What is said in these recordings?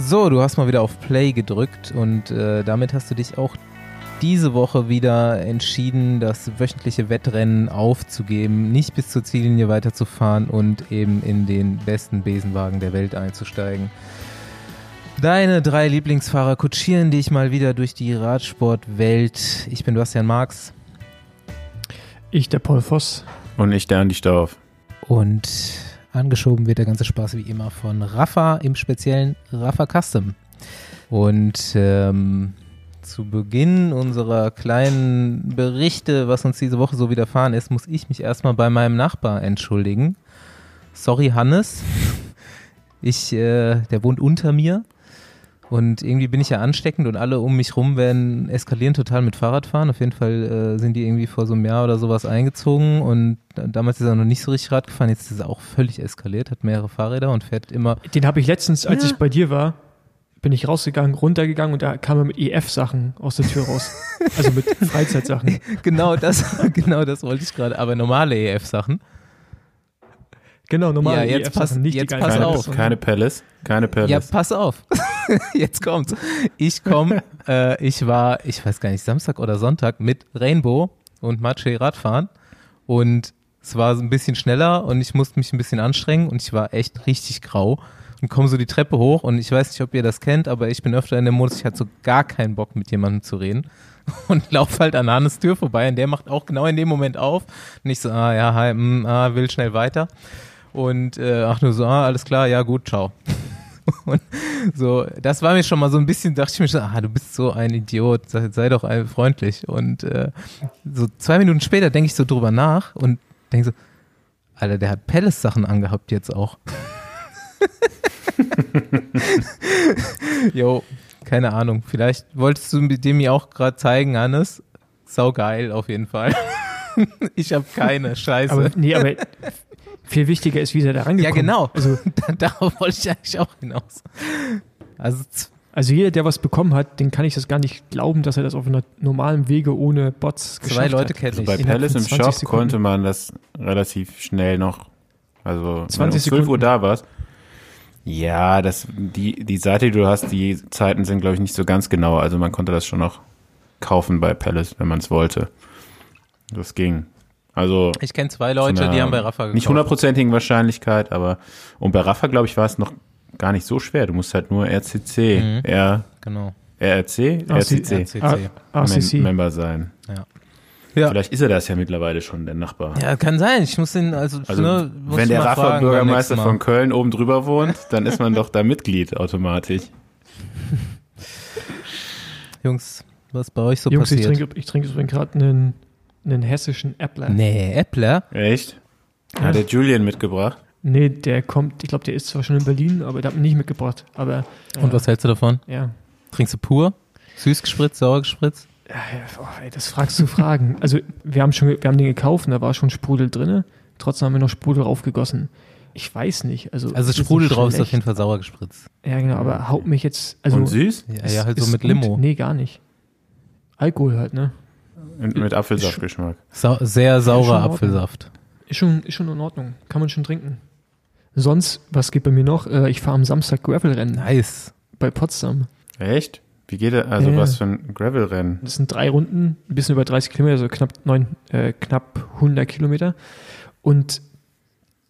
So, du hast mal wieder auf Play gedrückt und äh, damit hast du dich auch diese Woche wieder entschieden, das wöchentliche Wettrennen aufzugeben, nicht bis zur Ziellinie weiterzufahren und eben in den besten Besenwagen der Welt einzusteigen. Deine drei Lieblingsfahrer kutschieren dich mal wieder durch die Radsportwelt. Ich bin Bastian Marx. Ich, der Paul Voss. Und ich, der Andi Stauf. Und angeschoben wird der ganze Spaß wie immer von Rafa, im speziellen Rafa Custom. Und ähm, zu Beginn unserer kleinen Berichte, was uns diese Woche so widerfahren ist, muss ich mich erstmal bei meinem Nachbar entschuldigen. Sorry, Hannes. Ich, äh, der wohnt unter mir. Und irgendwie bin ich ja ansteckend und alle um mich rum werden eskalieren total mit Fahrradfahren. Auf jeden Fall äh, sind die irgendwie vor so einem Jahr oder sowas eingezogen und damals ist er noch nicht so richtig Rad gefahren. Jetzt ist er auch völlig eskaliert, hat mehrere Fahrräder und fährt immer. Den habe ich letztens, als ja. ich bei dir war, bin ich rausgegangen, runtergegangen und da kam er mit EF-Sachen aus der Tür raus. also mit Freizeitsachen. genau das, genau das wollte ich gerade, aber normale EF-Sachen. Genau, normale ja, jetzt pass, nicht jetzt pass keine, auf. Keine Palace, keine Palace. Ja, pass auf. jetzt kommt's. Ich komme, äh, ich war, ich weiß gar nicht, Samstag oder Sonntag mit Rainbow und Mache Radfahren und es war so ein bisschen schneller und ich musste mich ein bisschen anstrengen und ich war echt richtig grau und komme so die Treppe hoch und ich weiß nicht, ob ihr das kennt, aber ich bin öfter in dem Modus, ich hatte so gar keinen Bock mit jemandem zu reden und laufe halt an Hannes Tür vorbei und der macht auch genau in dem Moment auf und ich so, ah ja, hi, mm, ah, will schnell weiter und äh, ach nur so, ah, alles klar, ja gut, ciao. Und so, das war mir schon mal so ein bisschen, dachte ich mir schon, ah, du bist so ein Idiot, sei, doch freundlich. Und äh, so zwei Minuten später denke ich so drüber nach und denke so, Alter, der hat Palace-Sachen angehabt jetzt auch. Jo, keine Ahnung. Vielleicht wolltest du dem mir auch gerade zeigen, Hannes. Sau geil auf jeden Fall. ich habe keine Scheiße. Aber, nee, aber viel wichtiger ist, wie er da rangekommen Ja, genau. Also darauf wollte ich eigentlich auch hinaus. Also, also jeder, der was bekommen hat, den kann ich das gar nicht glauben, dass er das auf einem normalen Wege ohne Bots geschafft hat. Zwei Leute kenne also ich. bei Palace im Shop Sekunden. konnte man das relativ schnell noch, also 20 wenn du um 12 Uhr da warst, ja, das, die, die Seite, die du hast, die Zeiten sind, glaube ich, nicht so ganz genau. Also man konnte das schon noch kaufen bei Palace, wenn man es wollte. Das ging. Also. Ich kenne zwei Leute, die haben bei Rafa gekauft. Nicht hundertprozentigen Wahrscheinlichkeit, aber, und bei Rafa, glaube ich, war es noch gar nicht so schwer. Du musst halt nur RCC, mhm. R, genau. RRC, RCC, RCC. Member sein. Ja. Ja. Vielleicht ist er das ja mittlerweile schon, der Nachbar. Ja, kann sein. Ich muss ihn, also, also ne, wenn der Rafa-Bürgermeister von Köln oben drüber wohnt, dann ist man doch da Mitglied automatisch. Jungs, was bei euch so Jungs, passiert? Ich trinke, ich trinke übrigens gerade einen, einen hessischen Äppler. Nee, Äppler? Echt? Hat der Julian mitgebracht? Nee, der kommt, ich glaube, der ist zwar schon in Berlin, aber der hat ihn nicht mitgebracht. Aber, Und was hältst du davon? Ja. Trinkst du pur? Süß gespritzt, sauer gespritzt? Ja, oh, ey, das fragst du Fragen. also wir haben schon, wir haben den gekauft, da war schon Sprudel drin. Trotzdem haben wir noch Sprudel draufgegossen. Ich weiß nicht. Also, also Sprudel drauf ist auf jeden Fall sauer gespritzt. Ja, genau, aber haut mich jetzt. Also, Und süß? Ja, ja halt so mit Limo. Gut. Nee, gar nicht. Alkohol halt, ne? Mit Apfelsaftgeschmack. Sa sehr saurer Apfelsaft. Ist schon, ist schon in Ordnung. Kann man schon trinken. Sonst, was geht bei mir noch? Äh, ich fahre am Samstag Gravel-Rennen. Nice. Bei Potsdam. Echt? Wie geht er? Also Ja, was für ein Gravel-Rennen? Das sind drei Runden, ein bisschen über 30 Kilometer, also knapp, neun, äh, knapp 100 Kilometer. Und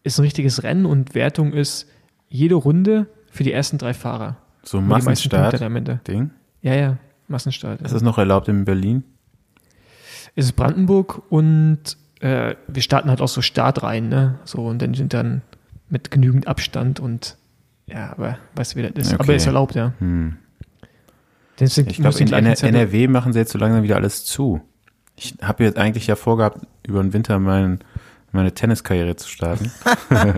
ist ein richtiges Rennen und Wertung ist jede Runde für die ersten drei Fahrer. So Punkte Massenstart-Ding? am Ende. Ja, ja, Massenstart. Ist das noch erlaubt in Berlin? Es ist Brandenburg und äh, wir starten halt auch so Startreihen, ne? So und dann sind dann mit genügend Abstand und ja, aber weißt du, wie das ist. Okay. Aber ist erlaubt, ja. Hm. Deswegen Ich glaube, in NR Zettel- NRW machen sie jetzt so langsam wieder alles zu. Ich habe jetzt eigentlich ja vorgehabt, über den Winter mein, meine Tenniskarriere zu starten.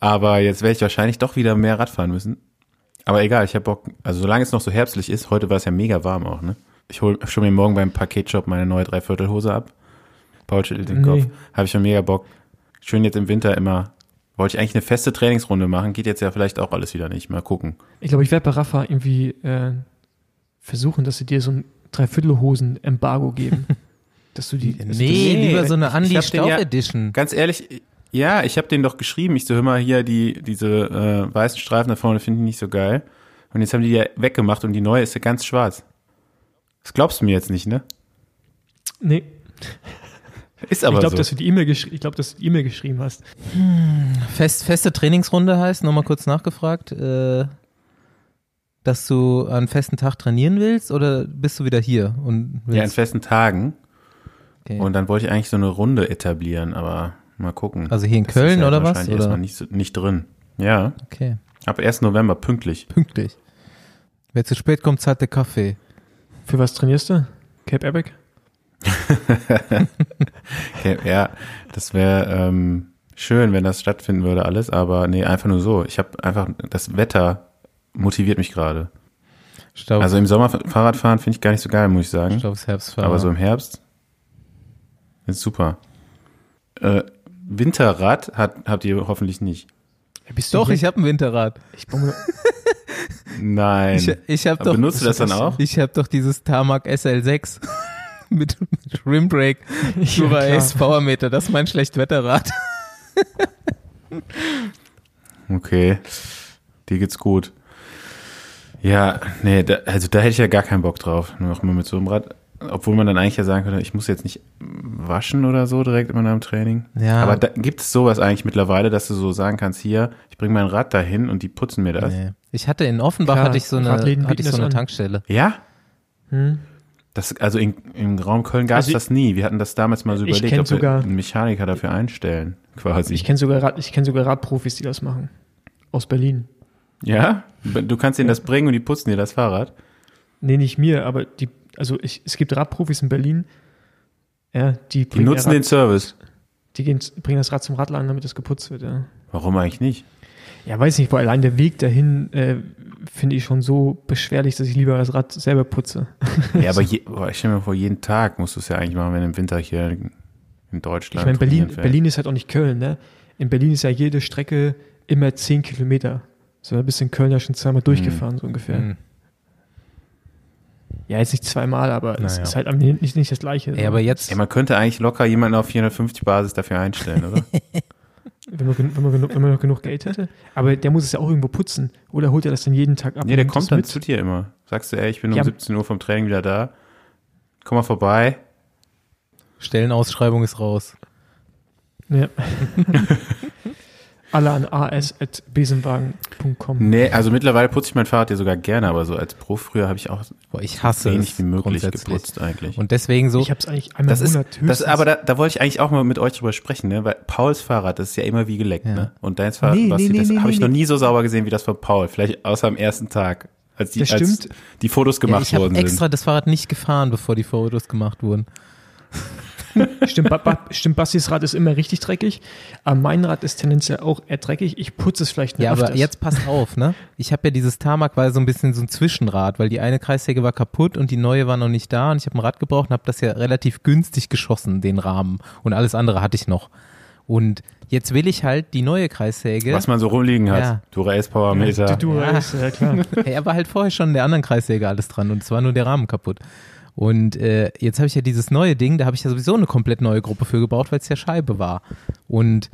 Aber jetzt werde ich wahrscheinlich doch wieder mehr Radfahren müssen. Aber egal, ich habe Bock, also solange es noch so herbstlich ist, heute war es ja mega warm auch, ne? Ich hole schon mir morgen beim Paketshop meine neue Dreiviertelhose ab. Paul schüttelt den Nee. Kopf. Habe ich schon mega Bock. Schön jetzt im Winter immer. Wollte ich eigentlich eine feste Trainingsrunde machen, geht jetzt ja vielleicht auch alles wieder nicht. Mal gucken. Ich glaube, ich werde bei Rafa irgendwie äh, versuchen, dass sie dir so ein Dreiviertelhosen-Embargo geben. dass du die. dass du Nee, Nee, lieber so eine den Staub ja- Edition. Ganz ehrlich, Ja, ich habe den doch geschrieben. Ich so, hör mal hier, die, diese äh, weißen Streifen da vorne finde ich nicht so geil. Und jetzt haben die die ja weggemacht und die neue ist ja ganz schwarz. Das glaubst du mir jetzt nicht, ne? Nee, Ist aber ich glaube, so. dass du die E-Mail geschri ich glaub, dass du die E-Mail geschrieben hast. Fest, feste Trainingsrunde heißt, nochmal kurz nachgefragt, äh, dass du an festen Tag trainieren willst oder bist du wieder hier und ja, in willst, festen Tagen. okay. Und dann wollte ich eigentlich so eine Runde etablieren, aber mal gucken. Also hier in Das Köln ist ja oder was, wahrscheinlich erstmal nicht, nicht drin. Ja, okay, ab 1. November pünktlich. pünktlich. Wer zu spät kommt, zahlt der Kaffee. Für was trainierst du? Cape Epic? Okay, ja, das wäre ähm, schön, wenn das stattfinden würde alles, aber nee, einfach nur so. Ich habe einfach, das Wetter motiviert mich gerade. Also im Sommer Fahrradfahren finde ich gar nicht so geil, muss ich sagen. Staubsherbstfahrer. Aber so im Herbst ist super. Äh, Winterrad hat, habt ihr hoffentlich nicht. Ja, bist Doch, hier? ich habe ein Winterrad. Ich Nein. Ich, ich habe Aber doch, benutzt du das dann auch? ich habe doch dieses Tarmac SL6 mit, mit Rimbrake, Jura klar. Ace Powermeter. Das ist mein Schlechtwetterrad. Okay. Dir geht's gut. Ja, nee, da, also da hätte ich ja gar keinen Bock drauf. Nur noch mal mit so einem Rad. Obwohl man dann eigentlich ja sagen könnte, ich muss jetzt nicht waschen oder so direkt immer nach dem Training. Ja. Aber da, gibt es sowas eigentlich mittlerweile, dass du so sagen kannst, hier, ich bringe mein Rad dahin und die putzen mir das? Nee. Ich hatte in Offenbach Klar, hatte ich so eine, hatte ich so eine an. Tankstelle. Ja? Hm? Das, also in, im Raum Köln gab es Also das nie. Wir hatten das damals mal so Ich überlegt, ob wir sogar- einen Mechaniker dafür einstellen, quasi. Ich kenne sogar, Rad, ich kenn sogar Radprofis, die das machen. Aus Berlin. ja? Du kannst ihnen das bringen und die putzen dir das Fahrrad. Nee, nicht mir, aber die, also ich, es gibt Radprofis in Berlin, ja, die, Die bringen nutzen ihr den Rad, Service. die gehen, bringen das Rad zum Radladen, damit es geputzt wird, ja. Warum eigentlich nicht? Ja, weiß nicht, weil allein der Weg dahin äh, finde ich schon so beschwerlich, dass ich lieber das Rad selber putze. Ja, aber je, boah, ich stelle mir vor, jeden Tag musst du es ja eigentlich machen, wenn im Winter hier in Ich Deutschland. meine, Berlin. Berlin ist halt auch nicht Köln, ne? In Berlin ist ja jede Strecke immer 10 Kilometer. So, da bist du in Köln ja schon zweimal durchgefahren, so ungefähr. Hm. Ja, jetzt nicht zweimal, aber es Naja. ist halt am Ende nicht, nicht das Gleiche. Ey, aber jetzt, Ja, man könnte eigentlich locker jemanden auf 450 Basis dafür einstellen, oder? wenn, man, wenn, man genug, wenn man noch genug Geld hätte. Aber der muss es ja auch irgendwo putzen. Oder holt er das dann jeden Tag ab? nee, der kommt dann mit? zu dir immer. Sagst du, ey, ich bin um Ja. 17 Uhr vom Training wieder da. Komm mal vorbei. Stellenausschreibung ist raus. Ja. Alle an as.besenwagen.com. Nee, also mittlerweile putze ich mein Fahrrad ja sogar gerne, aber so als Pro früher habe ich auch Boah, ich hasse wenig es wie möglich geputzt eigentlich. Und deswegen so, Ich habe es eigentlich einmal das ist, das, aber da, da wollte ich eigentlich auch mal mit euch drüber sprechen, ne? Weil Pauls Fahrrad, das ist ja immer wie geleckt, Ja. ne? Und deins Fahrrad, Nee, Basti, nee, das nee, habe nee, ich noch nie so sauber gesehen wie das von Paul. Vielleicht außer am ersten Tag, als die, als stimmt. die Fotos ja, gemacht ich habe worden extra sind. das Fahrrad nicht gefahren, bevor die Fotos gemacht wurden. Stimmt, ba ba stimmt, Bastis Rad ist immer richtig dreckig. Aber mein Rad ist tendenziell auch eher dreckig. Ich putze es vielleicht nur Ja, aber öfters. jetzt passt auf, ne? Ich habe ja dieses Tarmac war so ein bisschen so ein Zwischenrad, weil die eine Kreissäge war kaputt und die neue war noch nicht da und ich habe ein Rad gebraucht und habe das ja relativ günstig geschossen, den Rahmen und alles andere hatte ich noch. Und jetzt will ich halt die neue Kreissäge. Was man so rumliegen hat. Ja. Dura-Ace Power Meter. Du, du Ja. ist, ja klar. er war halt vorher schon in der anderen Kreissäge alles dran und es war nur der Rahmen kaputt. Und äh, jetzt habe ich ja dieses neue Ding, da habe ich ja sowieso eine komplett neue Gruppe für gebraucht, weil es ja Scheibe war. Und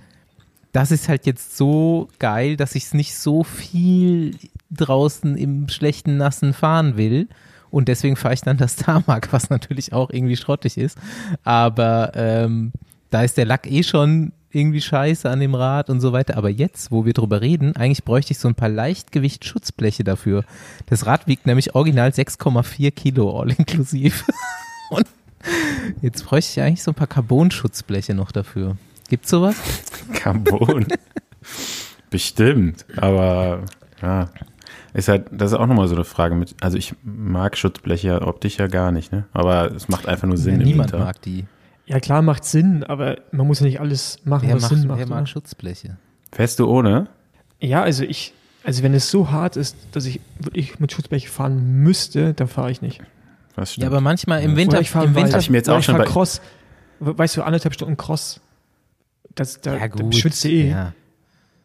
das ist halt jetzt so geil, dass ich es nicht so viel draußen im schlechten, nassen fahren will. Und deswegen fahre ich dann das Tarmac, was natürlich auch irgendwie schrottig ist. Aber ähm, da ist der Lack eh schon irgendwie scheiße an dem Rad und so weiter. Aber jetzt, wo wir drüber reden, eigentlich bräuchte ich so ein paar Leichtgewicht-Schutzbleche dafür. Das Rad wiegt nämlich original 6,4 Kilo all inklusiv. und jetzt bräuchte ich eigentlich so ein paar Carbon-Schutzbleche noch dafür. Gibt's sowas? Carbon. Bestimmt. Aber ja. Ist halt, das ist auch nochmal so eine Frage mit, also ich mag Schutzbleche optisch ja gar nicht, ne? Aber es macht einfach nur Sinn ja, im niemand mag die. Ja, klar, macht Sinn, aber man muss ja nicht alles machen, Wer, was macht, Sinn macht. wer mag oder? Schutzbleche? Fährst du ohne? Ja, also ich, also wenn es so hart ist, dass ich wirklich mit Schutzblech fahren müsste, dann fahre ich nicht. Was stimmt. Ja, aber manchmal im Ja. Winter, Oder ich fahre im. Winter ich mir jetzt auch ich schon bei- Cross. We- Weißt du, anderthalb Stunden Cross. Das, da, ja, gut. schwitzt du eh. Ja.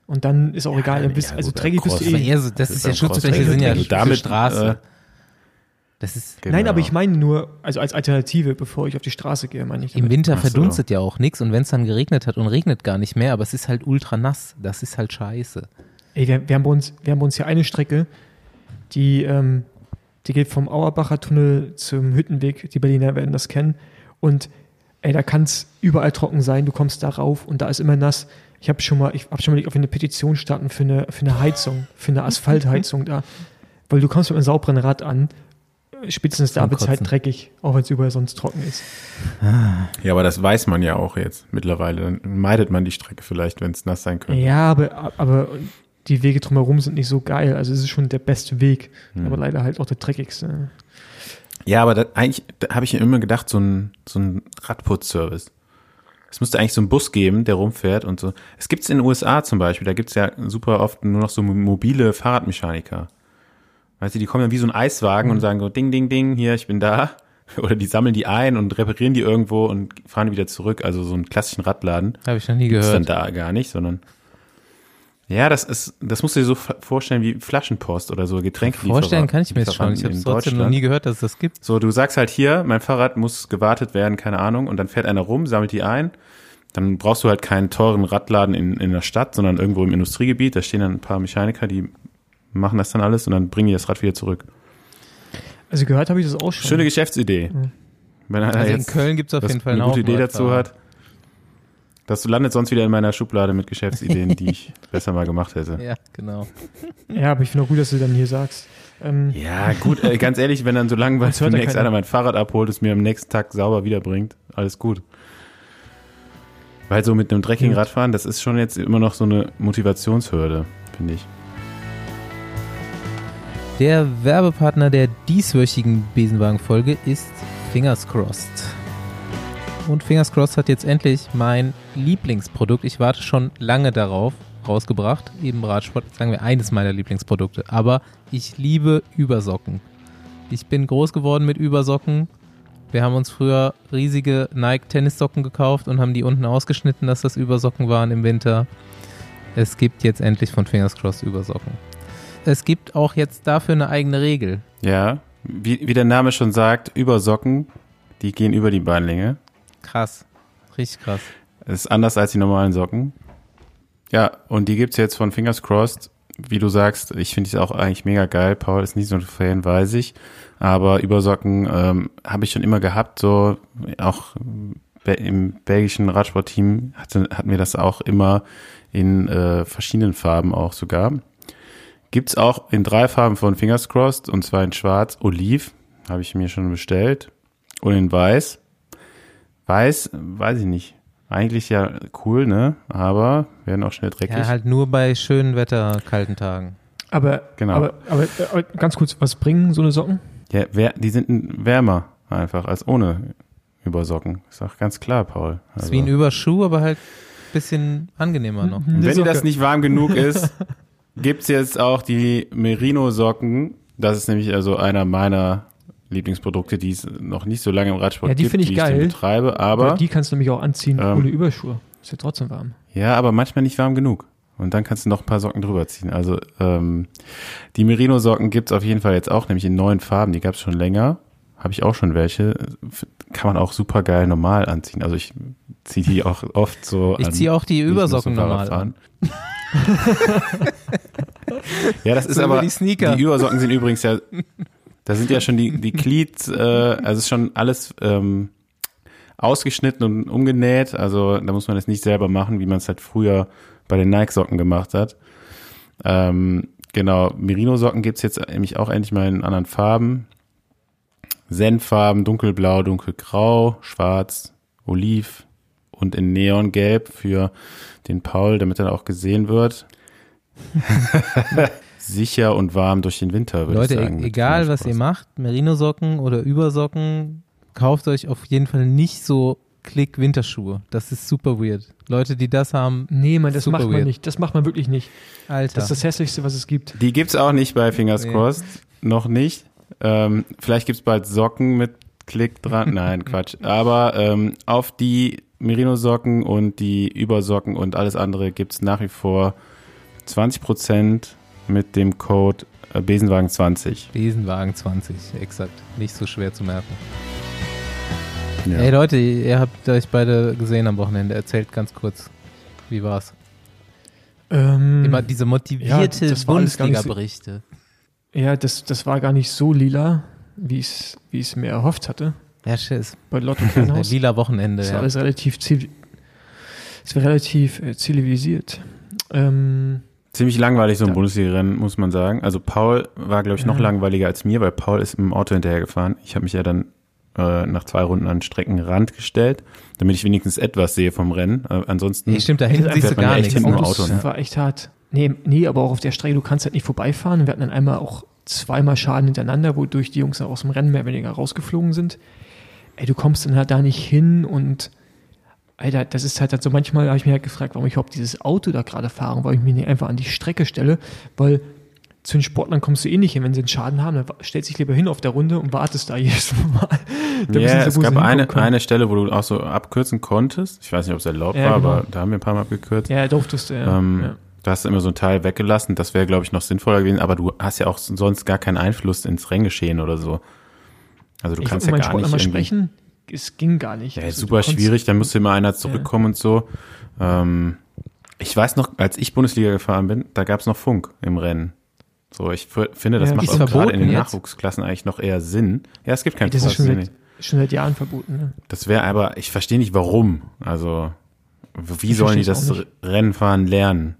Und dann ist auch egal, dann bist, ja, also dreckig bist du eh. das Das ist ja Schutzbleche sind ja damit, Straße. äh, Das ist Genau. Nein, aber ich meine nur, also als Alternative, bevor ich auf die Straße gehe, meine ich. im damit. Winter Ach so. verdunstet ja auch nichts und wenn es dann geregnet hat und regnet gar nicht mehr, aber es ist halt ultra nass. Das ist halt scheiße. Ey, wir, wir, haben bei uns, wir haben bei uns hier eine Strecke, die, ähm, die geht vom Auerbacher Tunnel zum Hüttenweg. Die Berliner werden das kennen. Und ey, da kann es überall trocken sein. Du kommst da rauf und da ist immer nass. Ich habe schon mal, ich habe schon mal wir eine Petition starten für eine, für eine Heizung, für eine Asphaltheizung da. Weil du kommst mit einem sauberen Rad an. Spätestens da Zum wird es halt dreckig, auch wenn es überall sonst trocken ist. Ja, aber das weiß man ja auch jetzt mittlerweile. Dann meidet man die Strecke vielleicht, wenn es nass sein könnte. Ja, aber, aber die Wege drumherum sind nicht so geil. Also es ist schon der beste Weg, Hm. aber leider halt auch der dreckigste. Ja, aber da, eigentlich da habe ich mir immer gedacht, so ein, so ein Radputzservice. Es müsste eigentlich so einen Bus geben, der rumfährt und so. Es gibt's in den USA zum Beispiel, da gibt's ja super oft nur noch so mobile Fahrradmechaniker. Weißt du, die kommen dann wie so ein Eiswagen und sagen so, ding, ding, ding, hier, ich bin da. Oder die sammeln die ein und reparieren die irgendwo und fahren wieder zurück. Also so einen klassischen Radladen. Habe ich noch nie Gibt's dann gehört. da gar nicht, sondern ja, das ist, das musst du dir so vorstellen wie Flaschenpost oder so Getränke. Vorstellen kann ich mir das schon. Ich habe es trotzdem noch nie gehört, dass es das gibt. So, du sagst halt hier, mein Fahrrad muss gewartet werden, keine Ahnung, und dann fährt einer rum, sammelt die ein. Dann brauchst du halt keinen teuren Radladen in, in der Stadt, sondern irgendwo im Industriegebiet. Da stehen dann ein paar Mechaniker, die machen das dann alles und dann bringen die das Rad wieder zurück. Also gehört habe ich das auch schon. Schöne Geschäftsidee. Mhm. Wenn einer Also in jetzt Köln gibt es auf jeden Fall eine gute Idee dazu hat. Das landet sonst wieder in meiner Schublade mit Geschäftsideen, die ich besser mal gemacht hätte. Ja, genau. Ja, aber ich finde auch gut, dass du dann hier sagst. Ähm, Ja, gut, äh, ganz ehrlich, wenn dann so langweilig demnächst einer mein Fahrrad abholt, es mir am nächsten Tag sauber wiederbringt, alles gut. Weil so mit einem dreckigen. Radfahren, das ist schon jetzt immer noch so eine Motivationshürde, finde ich. Der Werbepartner der dieswöchigen Besenwagen-Folge ist Fingers Crossed. Und Fingers Crossed hat jetzt endlich mein Lieblingsprodukt, ich warte schon lange darauf, rausgebracht. Eben Radsport, sagen wir, eines meiner Lieblingsprodukte. Aber ich liebe Übersocken. Ich bin groß geworden mit Übersocken. Wir haben uns früher riesige Nike-Tennissocken gekauft und haben die unten ausgeschnitten, dass das Übersocken waren im Winter. Es gibt jetzt endlich von Fingers Crossed Übersocken. Es gibt auch jetzt dafür eine eigene Regel. Ja, wie, wie der Name schon sagt, Übersocken, die gehen über die Beinlänge. Krass. Richtig krass. Das ist anders als die normalen Socken. Ja, und die gibt's jetzt von Fingers Crossed. Wie du sagst, ich finde es auch eigentlich mega geil. Paul ist nicht so ein Fan, weiß ich. Aber Übersocken ähm, habe ich schon immer gehabt. So auch im belgischen Radsportteam hatte, hatten wir das auch immer in äh, verschiedenen Farben auch sogar. Gibt's auch in drei Farben von Fingers Crossed und zwar in Schwarz, Oliv habe ich mir schon bestellt und in Weiß. Weiß, weiß ich nicht. Eigentlich ja cool, ne? Aber werden auch schnell dreckig. Ja, halt nur bei schönen Wetter, kalten Tagen. aber, Genau. aber, aber, äh, ganz kurz, was bringen so eine Socken? Ja, wer, die sind wärmer einfach als ohne Übersocken. Ist auch ganz klar, Paul. Ist Also, wie ein Überschuh, aber halt ein bisschen angenehmer noch. Eine wenn das nicht warm genug ist, gibt's jetzt auch die Merino-Socken. Das ist nämlich also einer meiner Lieblingsprodukte, die es noch nicht so lange im Radsport Ja, die gibt, finde ich die geil. ich betreibe. Aber Weil die kannst du nämlich auch anziehen Ähm, ohne Überschuhe. Ist ja trotzdem warm. Ja, aber manchmal nicht warm genug. Und dann kannst du noch ein paar Socken drüber ziehen. Also ähm, die Merino-Socken gibt's auf jeden Fall jetzt auch, nämlich in neuen Farben. Die gab's schon länger. Habe ich auch schon welche. Kann man auch super geil normal anziehen. Also ich ziehe die auch oft so Ich ziehe auch die Übersocken zum normal an. Ja, das ist So aber die Sneaker. Die Übersocken sind übrigens ja, da sind ja schon die die Glied, äh, also ist schon alles ähm, ausgeschnitten und umgenäht. Also da muss man das nicht selber machen, wie man es halt früher bei den Nike-Socken gemacht hat. Ähm, genau, Merino-Socken gibt's jetzt nämlich auch endlich mal in anderen Farben. Senffarben, dunkelblau, dunkelgrau, schwarz, oliv und in Neongelb für den Paul, damit er auch gesehen wird. Sicher und warm durch den Winter, würde Leute, ich sagen. e- mit egal was ihr macht, Merino-Socken oder Übersocken, kauft euch auf jeden Fall nicht so Klick-Winterschuhe. Das ist super weird. Leute, die das haben, Nee, man, das Super macht man weird. nicht. Das macht man wirklich nicht. Alter. Das ist das Hässlichste, was es gibt. Die gibt's auch nicht bei Fingers Nee. Crossed. Noch nicht. Ähm, vielleicht gibt's bald Socken mit Klick dran. Nein, Quatsch. Aber ähm, auf die Merino-Socken und die Übersocken und alles andere gibt's nach wie vor 20% mit dem Code äh, Besenwagen20. Besenwagen 20, exakt. Nicht so schwer zu merken. Ja. Ey Leute, ihr habt euch beide gesehen am Wochenende. Erzählt ganz kurz, wie war's? Ähm, Immer diese motivierte ja, Bundesliga-Berichte. Ja, das, das war gar nicht so lila, wie ich es wie ich's mir erhofft hatte. Ja, tschüss. Bei Lotto Kernhaus. Lila Wochenende, Das war ja. alles relativ, es war relativ äh, zivilisiert. Ähm, Ziemlich langweilig, so ein. Bundesliga-Rennen, muss man sagen. Also Paul war, glaube ich, noch Ja. langweiliger als mir, weil Paul ist im Auto hinterhergefahren. Ich habe mich ja dann äh, nach zwei Runden an den Streckenrand gestellt, damit ich wenigstens etwas sehe vom Rennen. Äh, ansonsten Nee, stimmt, da hinten Das siehst du gar nichts. hinten im Autos Auto, ne? war echt hart. Nee, nee, aber auch auf der Strecke, du kannst halt nicht vorbeifahren. Wir hatten dann einmal auch zweimal Schaden hintereinander, wodurch die Jungs aus dem Rennen mehr oder weniger rausgeflogen sind. Ey, du kommst dann halt da nicht hin und Alter, das ist halt, halt so, manchmal habe ich mir halt gefragt, warum ich überhaupt dieses Auto da gerade fahre, weil ich mich nicht einfach an die Strecke stelle, weil zu den Sportlern kommst du eh nicht hin, wenn sie einen Schaden haben, dann stellst dich lieber hin auf der Runde und wartest da jedes Mal. Ja, sie, es gab eine, können. eine Stelle, wo du auch so abkürzen konntest. Ich weiß nicht, ob es erlaubt Ja, war, genau. aber da haben wir ein paar Mal abgekürzt. Ja, durftest du, ja. ähm, ja. Da hast du immer so ein Teil weggelassen. Das wäre, glaube ich, noch sinnvoller gewesen. Aber du hast ja auch sonst gar keinen Einfluss ins Renngeschehen oder so. Also du Ich kannst ja gar Sportlern nicht mal sprechen. Es ging gar nicht. Ja, Also, super du schwierig. Da musste immer einer zurückkommen und so. Ähm, ich weiß noch, als ich Bundesliga gefahren bin, da gab es noch Funk im Rennen. So, ich finde, das Ja, macht auch gerade in den jetzt? Nachwuchsklassen eigentlich noch eher Sinn. Ja, es gibt keinen Das ist schon Funk. seit, schon seit Jahren verboten. Ne? Das wäre aber, ich verstehe nicht warum. Also, wie sollen die das auch nicht. Rennenfahren lernen?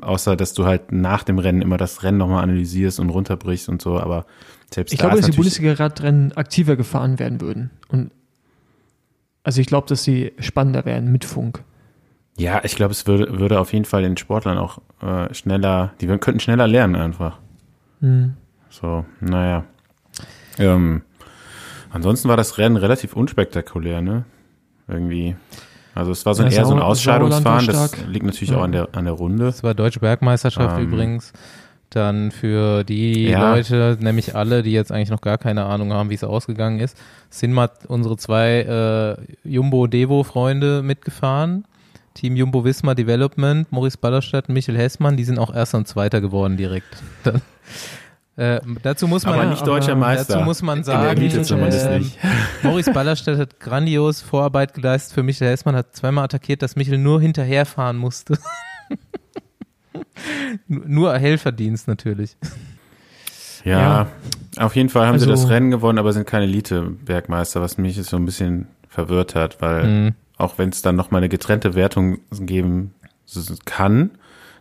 Außer, dass du halt nach dem Rennen immer das Rennen nochmal analysierst und runterbrichst und so, aber selbst Ich da glaube, dass die Bundesliga-Radrennen aktiver gefahren werden würden. Und also ich glaube, dass sie spannender werden mit Funk. Ja, ich glaube, es würde, würde auf jeden Fall den Sportlern auch äh, schneller, die könnten schneller lernen einfach. Hm. So, naja. Ähm, ansonsten war das Rennen relativ unspektakulär, ne? Irgendwie. Also es war so ein, eher so ein Ausscheidungsfahren, das liegt natürlich Ja. auch an der, an der Runde. Das war Deutsche Bergmeisterschaft Ähm, übrigens. Dann für die Ja. Leute, nämlich alle, die jetzt eigentlich noch gar keine Ahnung haben, wie es ausgegangen ist, sind mal unsere zwei äh, Jumbo-Devo-Freunde mitgefahren. Team Jumbo Wismar Development, Maurice Ballerstadt, Michael Hessmann, die sind auch Erster und Zweiter geworden direkt. Dann, äh, dazu muss man Aber Ja, nicht deutscher Meister. Dazu muss man In sagen, ähm, nicht. Maurice Ballerstedt hat grandios Vorarbeit geleistet für Michael Hessmann, hat zweimal attackiert, dass Michael nur hinterherfahren musste. nur Helferdienst natürlich. Ja, auf jeden Fall haben Also- sie das Rennen gewonnen, aber sind keine Elite-Bergmeister, was mich jetzt so ein bisschen verwirrt hat, weil Mhm. auch wenn es dann nochmal eine getrennte Wertung geben kann,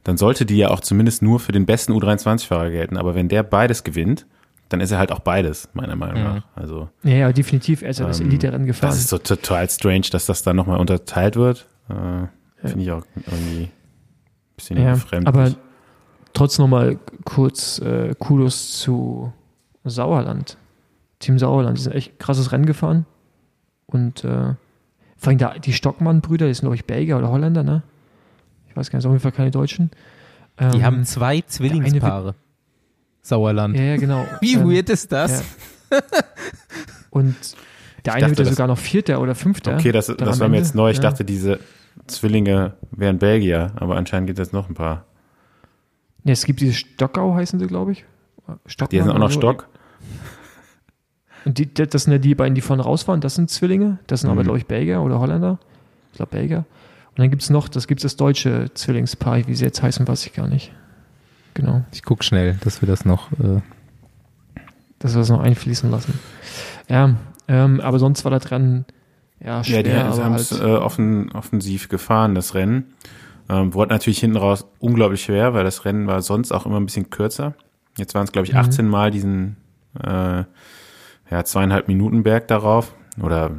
dann sollte die ja auch zumindest nur für den besten U23-Fahrer gelten. Aber wenn der beides gewinnt, dann ist er halt auch beides, meiner Meinung Mhm. nach. Also Ja, ja, definitiv. Er ist ja das Ähm, Elite-Rennen gefahren. das ist so total strange, dass das dann nochmal unterteilt wird. Äh, Finde ich auch irgendwie ein bisschen ja, befremdlich. aber trotzdem nochmal kurz äh, Kudos zu Sauerland. Team Sauerland, die sind echt krasses Rennen gefahren. Und äh, vor allem da, die Stockmann-Brüder, die sind, glaube ich, Belgier oder Holländer, ne? Ich weiß gar nicht, sind auf jeden Fall keine Deutschen. Die Ähm, haben zwei Zwillingspaare. Sauerland. Ja, ja, genau. Wie Ähm, weird ist das? ja. Und der Ich eine wird dachte, ja das- sogar noch Vierter oder Fünfter. okay, das, das war mir jetzt neu. Ich Ja. dachte, diese Zwillinge wären Belgier, aber anscheinend gibt es noch ein paar. Ja, es gibt diese Stockau, heißen sie, glaube ich. Stockmann Die sind auch noch so. Stock. Und die, das sind ja die beiden, die vorne raus waren, das sind Zwillinge. Das sind aber, Mhm. glaube ich, Belgier oder Holländer. Ich glaube, Belgier. Und dann gibt es noch, das gibt das deutsche Zwillingspaar, wie sie jetzt heißen, weiß ich gar nicht. Genau. Ich guck schnell, dass wir das noch. Äh, Dass wir das noch einfließen lassen. Ja, ähm, aber sonst war das Rennen ja Ja, schwer, die aber haben es halt, äh, offen, offensiv gefahren, das Rennen. Ähm, wurde natürlich hinten raus unglaublich schwer, weil das Rennen war sonst auch immer ein bisschen kürzer. Jetzt waren es, glaube ich, Mhm. 18 Mal diesen äh, ja, zweieinhalb Minuten Berg darauf. Oder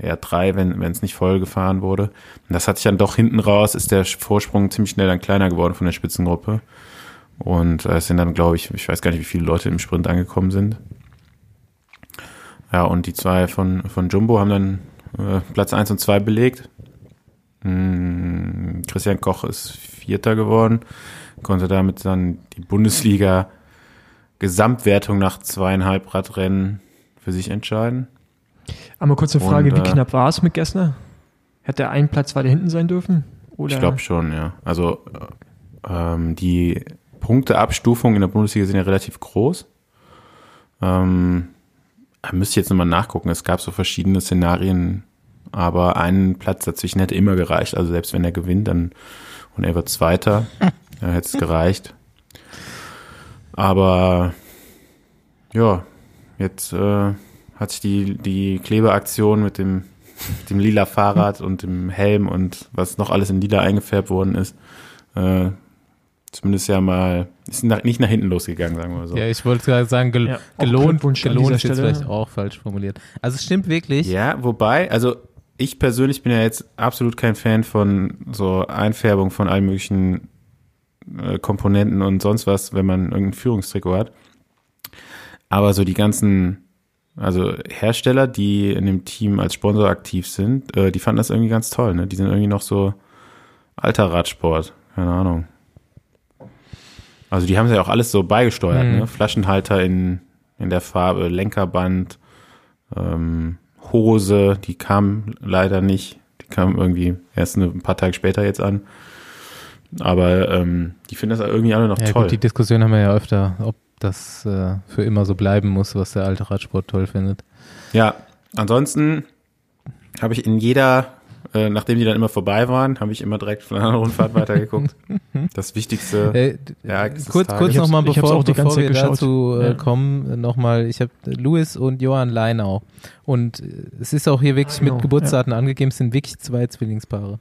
eher drei, wenn es nicht voll gefahren wurde. Und das hat sich dann doch hinten raus, ist der Vorsprung ziemlich schnell dann kleiner geworden von der Spitzengruppe. Und äh, es sind dann, glaube ich, ich weiß gar nicht, wie viele Leute im Sprint angekommen sind. Ja, und die zwei von, von Jumbo haben dann äh, Platz 1 und 2 belegt. Hm, Christian Koch ist Vierter geworden, konnte damit dann die Bundesliga Gesamtwertung nach zweieinhalb Radrennen für sich entscheiden. Einmal kurz eine Frage, und, wie äh, knapp war es mit Gessner? Hätte er einen Platz weiter hinten sein dürfen? Oder? Ich glaube schon, ja. Also äh, ähm, die Punkteabstufungen in der Bundesliga sind ja relativ groß. Ähm, da müsste ich jetzt nochmal nachgucken. Es gab so verschiedene Szenarien, aber ein Platz dazwischen hätte immer gereicht. Also selbst wenn er gewinnt, dann und er wird Zweiter, dann hätte es gereicht. Aber ja, jetzt äh, hat sich die, die Klebeaktion mit dem, dem lila Fahrrad und dem Helm und was noch alles in lila eingefärbt worden ist, äh, zumindest ja mal, ist nach, nicht nach hinten losgegangen, sagen wir so. Ja, ich wollte gerade sagen, gel Ja, gelohnt, gelohnt ist jetzt vielleicht auch falsch formuliert. Also es stimmt wirklich. Ja, wobei, also ich persönlich bin ja jetzt absolut kein Fan von so Einfärbung von allen möglichen äh, Komponenten und sonst was, wenn man irgendein Führungstrikot hat. Aber so die ganzen, also Hersteller, die in dem Team als Sponsor aktiv sind, äh, die fanden das irgendwie ganz toll, ne? Die sind irgendwie noch so alter Radsport, keine Ahnung. Also die haben es ja auch alles so beigesteuert, Mhm. ne? Flaschenhalter in, in der Farbe, Lenkerband, ähm, Hose, die kam leider nicht. Die kam irgendwie erst ein paar Tage später jetzt an. Aber ähm, die finden das irgendwie alle noch Ja, toll. gut, die Diskussion haben wir ja öfter, ob das äh, für immer so bleiben muss, was der alte Radsport toll findet. Ja, ansonsten habe ich in jeder, äh, nachdem die dann immer vorbei waren, habe ich immer direkt von einer Rundfahrt weitergeguckt. Das Wichtigste. Äh, Ereignis kurz kurz nochmal, bevor, auch die bevor ganze wir geschaut. dazu äh, Ja. kommen, nochmal, ich habe Louis und Johann Leinau. Und äh, es ist auch hier wirklich genau, mit Geburtsdaten angegeben, es sind wirklich zwei Zwillingspaare.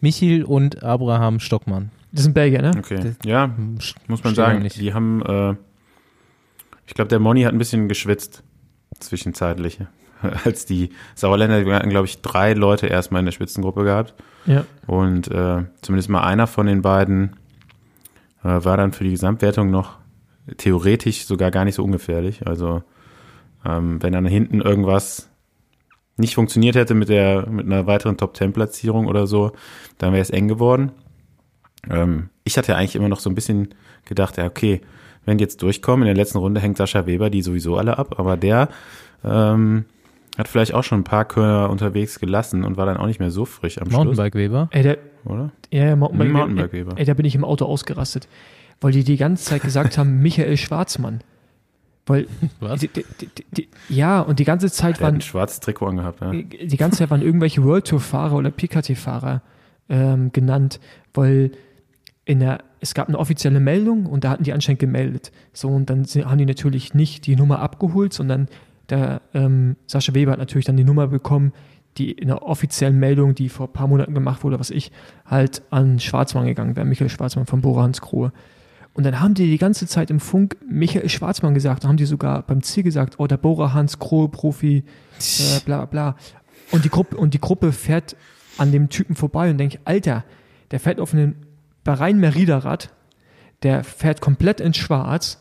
Michiel und Abraham Stockmann. Das sind Belgier, ne? Okay, Das- ja, Hm, muss man sagen. Die haben, äh, ich glaube, der Moni hat ein bisschen geschwitzt zwischenzeitlich. Als die Sauerländer, die hatten, glaube ich, drei Leute erstmal in der Spitzengruppe gehabt. Ja. Und äh, zumindest mal einer von den beiden äh, war dann für die Gesamtwertung noch theoretisch sogar gar nicht so ungefährlich. Also ähm, wenn dann hinten irgendwas nicht funktioniert hätte mit der mit einer weiteren Top Ten Platzierung oder so, dann wäre es eng geworden. Ähm, ich hatte eigentlich immer noch so ein bisschen gedacht, ja okay, wenn die jetzt durchkommen, in der letzten Runde hängt Sascha Weber die sowieso alle ab, aber der ähm, hat vielleicht auch schon ein paar Körner unterwegs gelassen und war dann auch nicht mehr so frisch am Schluss, Mountainbike-Weber. Ey, der, oder? ja, ja, Mountainbike, Hm, Mountainbike-Weber. Ey, da bin ich im Auto ausgerastet, weil die die ganze Zeit gesagt haben, Michael Schwarzmann. Weil, Was? die, die, die, die, ja, und die ganze Zeit Der hat waren, ein schwarzes Trikot angehabt, ja. die ganze Zeit waren irgendwelche World Tour Fahrer oder PKT-Fahrer ähm, genannt, weil in der, es gab eine offizielle Meldung und da hatten die anscheinend gemeldet. So, und dann haben die natürlich nicht die Nummer abgeholt, sondern der ähm, Sascha Weber hat natürlich dann die Nummer bekommen, die in der offiziellen Meldung, die vor ein paar Monaten gemacht wurde, was ich, halt an Schwarzmann gegangen wäre, Michael Schwarzmann von Bora Hans Grohe. Und dann haben die die ganze Zeit im Funk Michael Schwarzmann gesagt, dann haben die sogar beim Ziel gesagt, oh, der Bora Hans Grohe Profi, äh, bla bla. Und die Gruppe, und die Gruppe fährt an dem Typen vorbei und denkt, Alter, der fährt auf einem Bahrain Merida Rad, der fährt komplett in Schwarz.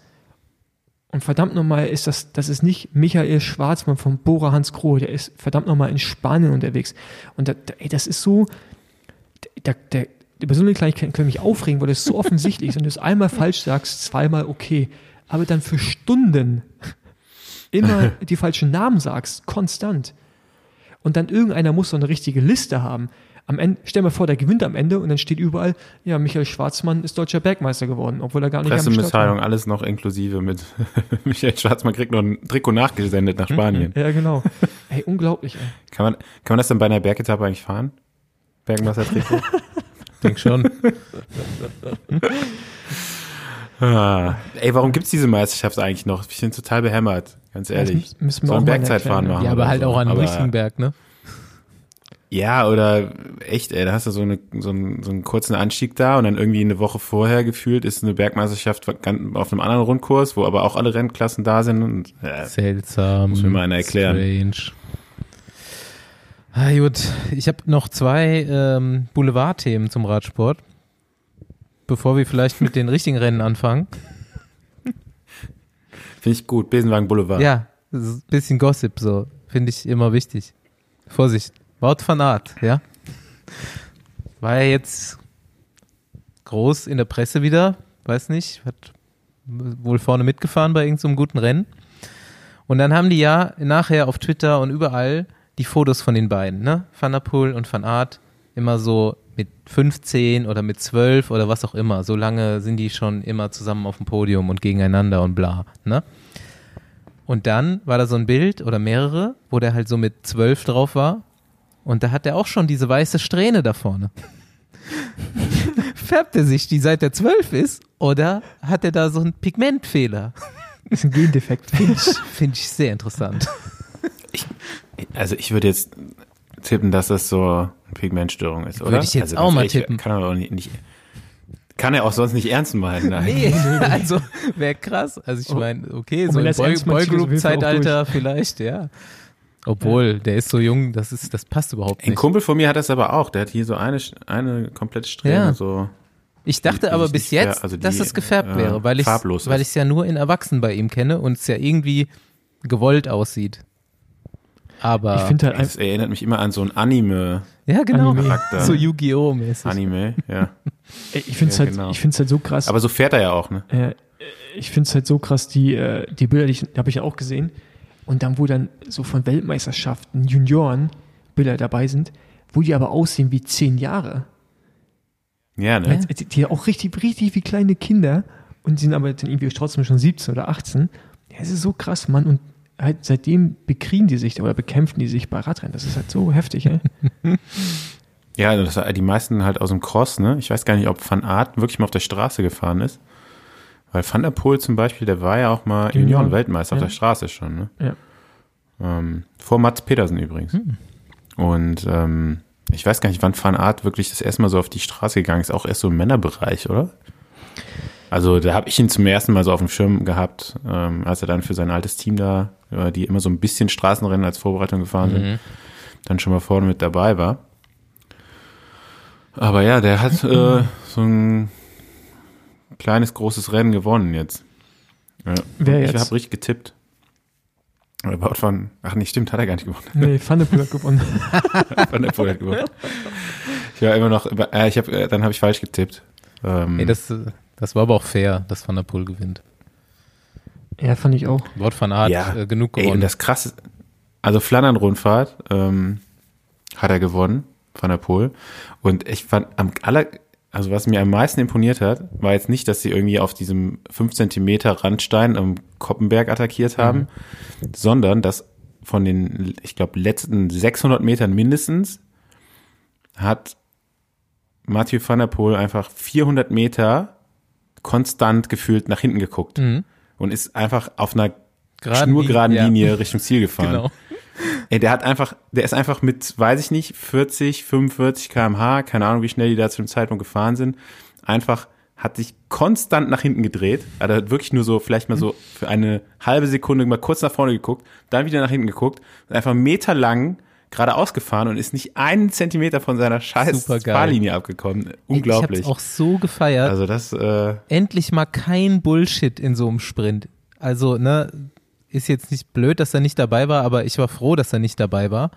Und verdammt nochmal ist das, das ist nicht Michael Schwarzmann vom Bora Hans Grohe, der ist verdammt nochmal in Spanien unterwegs. Und da, da, ey, das ist so, der, der, über so eine Kleinigkeit können mich aufregen, weil das so offensichtlich ist. Wenn du es einmal falsch sagst, zweimal okay. Aber dann für Stunden immer die falschen Namen sagst, konstant. Und dann irgendeiner muss so eine richtige Liste haben. Am Ende, stell dir mal vor, der gewinnt am Ende und dann steht überall, ja, Michael Schwarzmann ist deutscher Bergmeister geworden, obwohl er gar nicht am Start Pressemitteilung, war. alles noch inklusive mit Michael Schwarzmann kriegt noch ein Trikot nachgesendet nach Spanien. Ja, genau. Ey, unglaublich, ey. Kann man, kann man das dann bei einer Bergetappe eigentlich fahren? Bergmeister-Trikot? Denk schon. ah. Ey, warum gibt's diese Meisterschaft eigentlich noch? Ich bin total behämmert, ganz ehrlich. Das müssen wir Sollen auch mal Bergzeitfahren erklären, machen. ja, aber halt so. auch an einem richtigen Berg, ne? Ja, oder echt, ey, da hast du so, eine, so, einen, so einen kurzen Anstieg da und dann irgendwie eine Woche vorher gefühlt ist eine Bergmeisterschaft auf einem anderen Rundkurs, wo aber auch alle Rennklassen da sind und äh, Seltsam. Muss mir mal einer erklären. Strange. Ah, gut, ich habe noch zwei ähm, Boulevardthemen zum Radsport. Bevor wir vielleicht mit den richtigen Rennen anfangen. finde ich gut. Besenwagen Boulevard. Ja, bisschen Gossip, so. Finde ich immer wichtig. Vorsicht. Wout van Aert, ja. War ja jetzt groß in der Presse wieder, weiß nicht, hat wohl vorne mitgefahren bei irgendeinem guten Rennen. Und dann haben die ja nachher auf Twitter und überall die Fotos von den beiden, ne? Van der Poel und Van Aert, immer so mit 15 oder mit 12 oder was auch immer. So lange sind die schon immer zusammen auf dem Podium und gegeneinander und bla. Ne? Und dann war da so ein Bild oder mehrere, wo der halt so mit 12 drauf war. Und da hat er auch schon diese weiße Strähne da vorne. Färbt er sich die seit er 12 ist oder hat er da so einen Pigmentfehler? ist ein Gendefekt. Finde ich, find ich sehr interessant. Also ich würde jetzt tippen, dass das so eine Pigmentstörung ist, oder? Würde ich jetzt also auch mal tippen. Kann er auch nicht, nicht kann er auch sonst nicht ernst meinen. Nein. Nee, also wäre krass. Also ich Oh. meine, okay, Und so im das auch Boygroup-Zeitalter vielleicht, ja. Obwohl, der ist so jung, das ist, das passt überhaupt Ein nicht. Kumpel von mir hat das aber auch. Der hat hier so eine, eine komplette Strähne, Ja. so. Ich dachte die aber bis jetzt, also die, dass es gefärbt äh, wäre, weil ich weil ich es ja nur in Erwachsenen bei ihm kenne und es ja irgendwie gewollt aussieht. Aber Ich finde halt Es erinnert mich immer an so ein Anime, ja genau, Anime. So Yu-Gi-Oh mäßig. Anime, ja. ich finde es Ja, halt, genau. ich find's halt so krass. Aber so fährt er ja auch, ne? Äh, ich finde es halt so krass, die, äh, die Bilder, die, ich- die habe ich ja auch gesehen. Und dann, wo dann so von Weltmeisterschaften, Junioren Bilder dabei sind, wo die aber aussehen wie zehn Jahre. Ja, ne? Die, die auch richtig, richtig wie kleine Kinder und sind aber dann irgendwie trotzdem schon 17 oder 18. Ja, es ist so krass, Mann. Und halt seitdem bekriegen die sich oder bekämpfen die sich bei Radrennen. Das ist halt so heftig, ey. Ja, also das, die meisten halt aus dem Cross, ne? Ich weiß gar nicht, ob Van Aert wirklich mal auf der Straße gefahren ist. Weil Van der Poel zum Beispiel, der war ja auch mal Junioren. Junioren-Weltmeister auf Ja. der Straße schon, ne? Ja. Ähm, vor Mats Petersen übrigens. Hm. Und ähm, ich weiß gar nicht, wann Van Aert wirklich das erste Mal so auf die Straße gegangen ist. Auch erst so im Männerbereich, oder? Also da habe ich ihn zum ersten Mal so auf dem Schirm gehabt, ähm, als er dann für sein altes Team da, äh, die immer so ein bisschen Straßenrennen als Vorbereitung gefahren sind, Mhm. dann schon mal vorne mit dabei war. Aber ja, der hat äh, so ein kleines, großes Rennen gewonnen jetzt. Ja. Wer Ich jetzt? habe richtig getippt. Aber Wout van, ach nee, stimmt, hat er gar nicht gewonnen. Nee, Van der Poel hat gewonnen. Van der Poel hat gewonnen. Ich war immer noch, äh, ich hab, äh, dann habe ich falsch getippt. Ähm, Ey, das, äh, das war aber auch fair, dass Van der Poel gewinnt. Ja, fand ich auch. Wout van Aert ja, äh, genug ey, gewonnen. und das krasse, also Flandern-Rundfahrt ähm, hat er gewonnen, Van der Poel. Und ich fand am aller, also was mir am meisten imponiert hat, war jetzt nicht, dass sie irgendwie auf diesem 5 Zentimeter Randstein am Koppenberg attackiert haben, sondern dass von den, ich glaube, letzten 600 Metern mindestens hat Mathieu van der Poel einfach 400 Meter konstant gefühlt nach hinten geguckt Mhm. und ist einfach auf einer Geraden schnurgeraden Linie, ja. Linie Richtung Ziel gefahren. Genau. Ey, der hat einfach, der ist einfach mit, weiß ich nicht, 40, 45 kmh, keine Ahnung, wie schnell die da zu dem Zeitpunkt gefahren sind, einfach hat sich konstant nach hinten gedreht. Also Er hat wirklich nur so, vielleicht mal so für eine halbe Sekunde mal kurz nach vorne geguckt, dann wieder nach hinten geguckt und einfach meterlang geradeaus gefahren und ist nicht einen Zentimeter von seiner scheiß. Fahrlinie abgekommen. Unglaublich. Ich hab's auch so gefeiert. Also das, äh, endlich mal kein Bullshit in so einem Sprint. Also, ne, ist jetzt nicht blöd, dass er nicht dabei war, aber ich war froh, dass er nicht dabei war.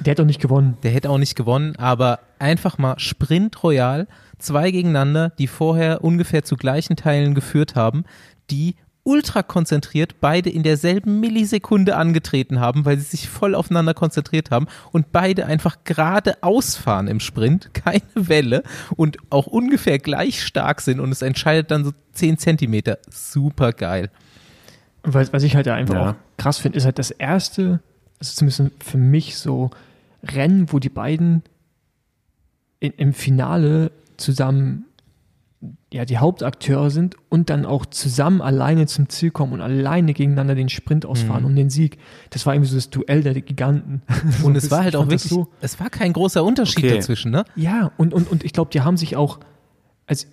Der hat doch nicht gewonnen. Der hätte auch nicht gewonnen, aber einfach mal Sprint Royal, zwei gegeneinander, die vorher ungefähr zu gleichen Teilen geführt haben, die ultra konzentriert beide in derselben Millisekunde angetreten haben, weil sie sich voll aufeinander konzentriert haben und beide einfach gerade ausfahren im Sprint, keine Welle und auch ungefähr gleich stark sind und es entscheidet dann so 10 Zentimeter. Super geil. Was, was ich halt einfach Ja. auch krass finde, ist halt das erste, also zumindest für mich so Rennen, wo die beiden in, im Finale zusammen ja, die Hauptakteure sind und dann auch zusammen alleine zum Ziel kommen und alleine gegeneinander den Sprint ausfahren um den Sieg. Das war irgendwie so das Duell der Giganten. So Und ein es war halt auch wirklich, so, es war kein großer Unterschied Okay. dazwischen, ne? ja, und, und, und ich glaube, die haben sich auch, also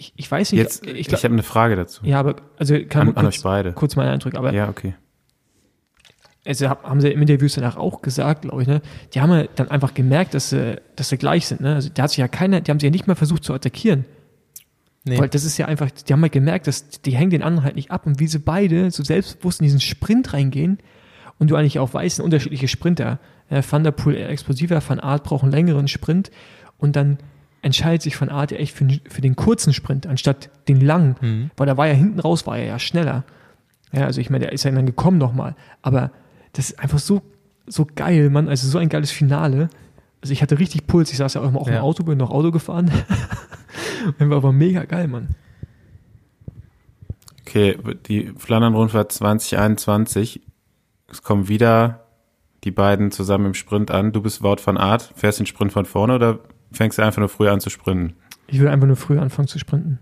ich, ich weiß nicht, jetzt, ich, ich, habe eine Frage dazu. ja, aber also kann an, man an kurz, euch beide. kurz meinen Eindruck, aber Ja, okay. also hab- haben sie im Interviews danach auch gesagt, glaube ich, ne? Die haben ja dann einfach gemerkt, dass sie, dass sie gleich sind, ne? Also da hat sich ja keiner, die haben sie ja nicht mal versucht zu attackieren. Nee. Weil das ist ja einfach, die haben halt gemerkt, dass die hängen den anderen halt nicht ab und wie sie beide so selbstbewusst in diesen Sprint reingehen und du eigentlich auch weißt, sind unterschiedliche Sprinter. Ja, Van der Poel explosiver, Van Aert braucht einen längeren Sprint und dann entscheidet sich Van Aert ja echt für, für den kurzen Sprint anstatt den langen, Mhm. weil da war ja hinten raus, war er ja schneller. Ja, also ich meine, der ist ja dann gekommen nochmal, aber das ist einfach so, so geil, Mann, also so ein geiles Finale Also ich hatte richtig Puls. Ich saß ja auch immer auf dem Ja. Auto, bin noch Auto gefahren. Und war aber mega geil, Mann. Okay, die Flandern-Rundfahrt 2021. Es kommen wieder die beiden zusammen im Sprint an. Du bist Wout van Aert, fährst den Sprint von vorne oder fängst du einfach nur früher an zu sprinten? Ich würde einfach nur früher anfangen zu sprinten.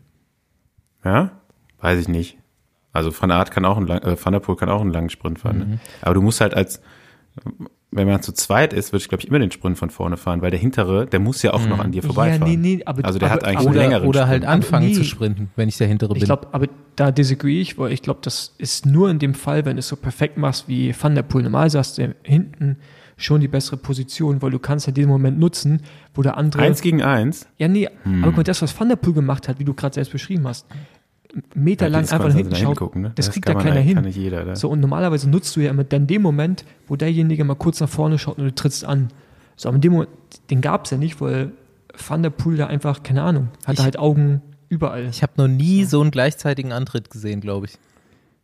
Ja? Weiß ich nicht. Also Van Aert kann auch einen lang, äh, Van der Poel kann auch einen langen Sprint fahren. Ne? Aber du musst halt als, wenn man zu zweit ist, würde ich glaube ich immer den Sprint von vorne fahren, weil der hintere, der muss ja auch noch an dir vorbeifahren. Ja, nee, nee, aber, Also der aber, hat eigentlich aber, einen Oder, längeren oder halt Sprint. anfangen nee. zu sprinten, wenn ich der Hintere bin. Ich glaube, aber da disagree ich, weil ich glaube, das ist nur in dem Fall, wenn du es so perfekt machst wie Van der Poel. Normal sagst du hinten schon die bessere Position, weil du kannst ja diesen Moment nutzen, wo der andere. Eins gegen eins. ja, nee, aber guck mal, das, was Van der Poel gemacht hat, wie du gerade selbst beschrieben hast, meterlang Das einfach nach hinten da schaut, hingucken, ne? das kriegt kann da keiner hin. Kann nicht jeder, ne? So, und normalerweise nutzt du ja immer dann den Moment, wo derjenige mal kurz nach vorne schaut und du trittst an. So, aber in dem Moment, den gab es ja nicht, weil Van der Poel da einfach, keine Ahnung, hatte Ich- halt Augen überall. ich habe noch nie so einen gleichzeitigen Antritt gesehen, glaube ich.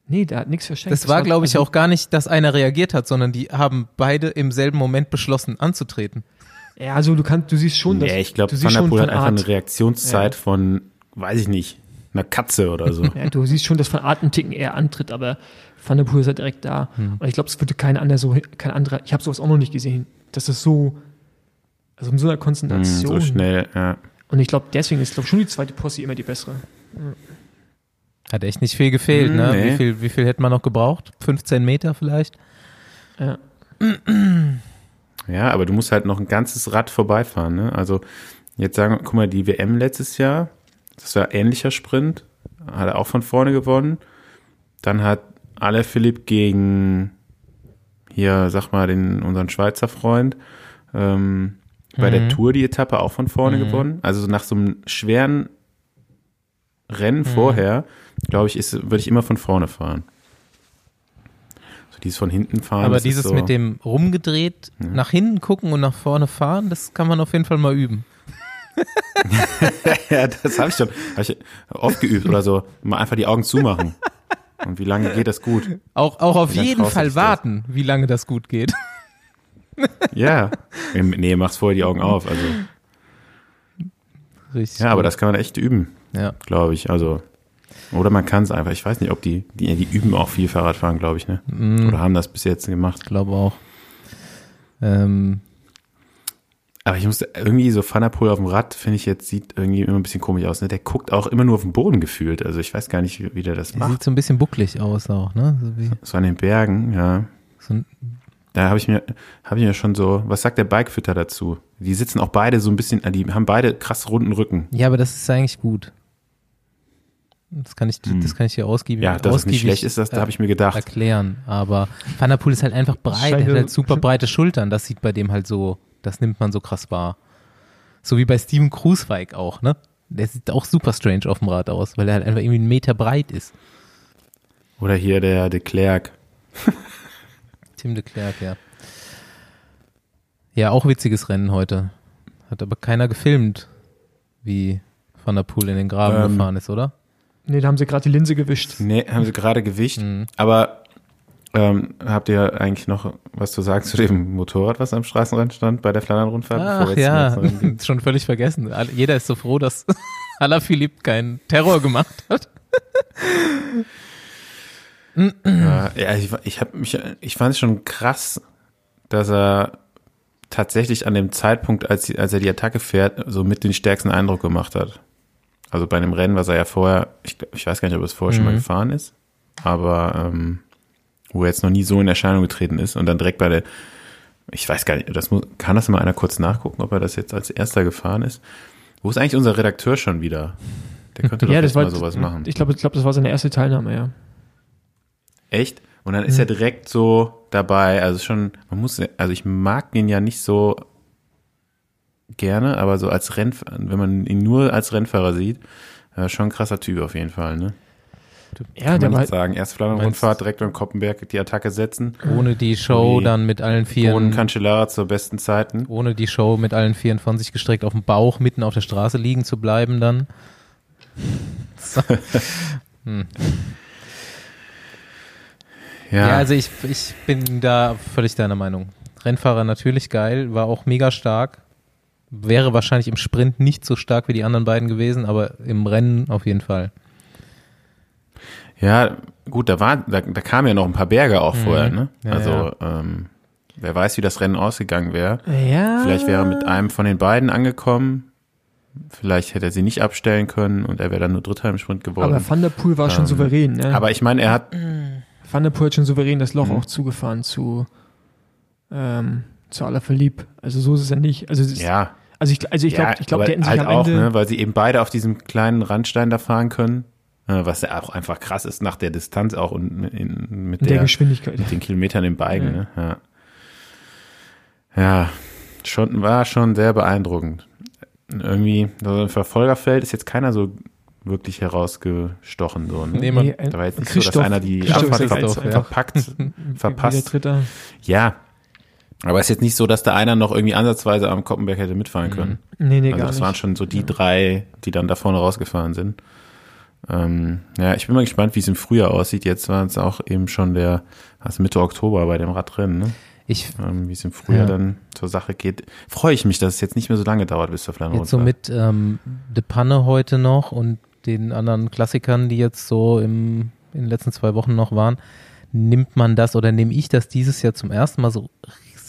Nee, der hat nichts verschenkt. Das war, glaube ich, also- auch gar nicht, dass einer reagiert hat, sondern die haben beide im selben Moment beschlossen anzutreten. Ja, also du kannst, du siehst schon, dass Nee, ich glaube, Van Poel hat einfach Art, eine Reaktionszeit von, weiß ich nicht, einer Katze oder so. ja, du siehst schon, dass von Art ein Ticken eher antritt, aber Van der Poel ist halt direkt da. Hm. Und ich glaube, es würde kein anderer so, kein anderer, ich habe sowas auch noch nicht gesehen, dass das so, also mit so einer Hm, Konzentration. so schnell, ja. Und ich glaube, deswegen ist, glaube schon die zweite Posse immer die bessere. Hat echt nicht viel gefehlt, Mm, ne? nee. Wie viel, wie viel hätte man noch gebraucht? 15 Meter vielleicht? Ja. Ja, aber du musst halt noch ein ganzes Rad vorbeifahren, ne? Also, jetzt sagen, guck mal, die WM letztes Jahr, das war ähnlicher Sprint, hat er auch von vorne gewonnen. Dann hat Ale Philipp gegen hier, sag mal, den, unseren Schweizer Freund, ähm, bei der Tour die Etappe auch von vorne gewonnen. Also nach so einem schweren Rennen vorher, glaube ich, ist, würde ich immer von vorne fahren. So dieses von hinten fahren. Aber dieses so, mit dem rumgedreht, nach hinten gucken und nach vorne fahren, das kann man auf jeden Fall mal üben. Ja, das habe ich schon hab ich oft geübt oder so. Mal einfach die Augen zumachen. Und wie lange geht das gut? Auch, auch auf jeden Fall dich das? warten, wie lange das gut geht. Ja. Nee, mach's vorher die Augen auf. Also, Richtig. ja, aber das kann man echt üben, Ja. glaube ich. Also, oder man kann es einfach. Ich weiß nicht, ob die, die, die üben auch viel Fahrradfahren, glaube ich, ne? Mm, Oder haben das bis jetzt gemacht. glaube auch. Ähm, Aber ich muss irgendwie so Poel auf dem Rad, finde ich jetzt, sieht irgendwie immer ein bisschen komisch aus. Ne? Der guckt auch immer nur auf den Boden gefühlt. Also ich weiß gar nicht, wie, wie der das der macht. sieht so ein bisschen bucklig aus auch, ne? So So an den Bergen, ja. so Da habe ich mir, habe ich mir schon so, was sagt der Bikefitter dazu? Die sitzen auch beide so ein bisschen, die haben beide krass runden Rücken. ja, aber das ist eigentlich gut. Das kann ich, das kann ich hier ausgiebig, Hm. Ja, dass es nicht ausgiebig, schlecht ist, das da äh, habe ich mir gedacht. erklären. Aber Van der Poel ist halt einfach breit, er hat halt super breite Schultern. Das sieht bei dem halt so, das nimmt man so krass wahr. So wie bei Steven Kruiswijk auch, ne? Der sieht auch super strange auf dem Rad aus, weil er halt einfach irgendwie einen Meter breit ist. Oder hier der de Klerk. Tim de Klerk, ja. Ja, auch witziges Rennen heute. Hat aber keiner gefilmt, wie Van der Poel in den Graben Ähm, gefahren ist, oder? Nee, da haben sie gerade die Linse gewischt. Nee, haben sie gerade Gewicht. Mhm. Aber ähm, habt ihr eigentlich noch was zu sagen zu dem Motorrad, was am Straßenrand stand bei der Flandern-Rundfahrt? Ach ja, schon völlig vergessen. Jeder ist so froh, dass Alaphilippe keinen Terror gemacht hat. Ja, ja, ich, ich, hab mich, ich fand es schon krass, dass er tatsächlich an dem Zeitpunkt, als, als er die Attacke fährt, so mit den stärksten Eindruck gemacht hat. Also bei einem Rennen, was er ja vorher, ich, glaub- ich weiß gar nicht, ob er es vorher schon mal Mhm. gefahren ist, aber ähm, wo er jetzt noch nie so in Erscheinung getreten ist und dann direkt bei der, ich weiß gar nicht, das muss, kann das mal einer kurz nachgucken, ob er das jetzt als erster gefahren ist? Wo ist eigentlich unser Redakteur schon wieder? Der könnte doch Ja, das war, mal sowas machen. ich glaube, ich glaube, das war seine erste Teilnahme, ja. Echt? Und dann ist er direkt so dabei. Also schon, man muss, also ich mag ihn ja nicht so gerne, aber so als Rennfahrer, wenn man ihn nur als Rennfahrer sieht, äh, schon ein krasser Typ auf jeden Fall, ne? Ja, Kann der man war, sagen. Erst Flandern-Rundfahrt, direkt beim Koppenberg die Attacke setzen. Ohne die Show Ui. dann mit allen Ohne Vieren, Cancellara zur besten Zeiten. ohne die Show mit allen Vieren von sich gestreckt auf dem Bauch mitten auf der Straße liegen zu bleiben dann. So. Ja, Ja, also ich, ich bin da völlig deiner Meinung. Rennfahrer natürlich geil, war auch mega stark. Wäre wahrscheinlich im Sprint nicht so stark wie die anderen beiden gewesen, aber im Rennen auf jeden Fall. Ja, gut, da war, da, da kamen ja noch ein paar Berge auch vorher, ne? Ja, also ja. Ähm, wer weiß, wie das Rennen ausgegangen wäre. Ja. Vielleicht wäre er mit einem von den beiden angekommen. Vielleicht hätte er sie nicht abstellen können und er wäre dann nur Dritter im Sprint geworden. Aber Van der Poel war schon Ähm, souverän, ne? Aber ich meine, er hat, Van der Poel hat schon souverän das Loch Mhm. auch zugefahren zu, ähm, zu Alaphilippe. Also so ist es ja nicht. Also, es ist, ja, also ich, also ich glaube, ja, ich glaube, die hätten sich halt am auch, Ende. ne, weil sie eben beide auf diesem kleinen Randstein da fahren können, äh, was ja auch einfach krass ist nach der Distanz auch und in, mit der, der, Geschwindigkeit. mit den Kilometern im Beigen, Ja. ne? Ja. Ja, schon, war schon sehr beeindruckend. Irgendwie, so im Verfolgerfeld ist jetzt keiner so wirklich herausgestochen, so, ne? Nee, man, ein- Da war jetzt nicht Christoph- so, dass einer die Christoph Abfahrt jetzt ja. verpackt, Wie verpasst. Ja. Aber es ist jetzt nicht so, dass da einer noch irgendwie ansatzweise am Koppenberg hätte mitfahren können. Nee, nee, also gar das nicht. waren schon so die drei, die dann da vorne rausgefahren sind. Ähm, ja, ich bin mal gespannt, wie es im Frühjahr aussieht. Jetzt war es auch eben schon der, also Mitte Oktober bei dem Radrennen, ne? ich ähm, wie es im Frühjahr Ja. dann zur Sache geht. Freue ich mich, dass es jetzt nicht mehr so lange dauert, bis zur Flandern jetzt so mit ähm, De Panne heute noch und den anderen Klassikern, die jetzt so im, in den letzten zwei Wochen noch waren, nimmt man das oder nehme ich das dieses Jahr zum ersten Mal so,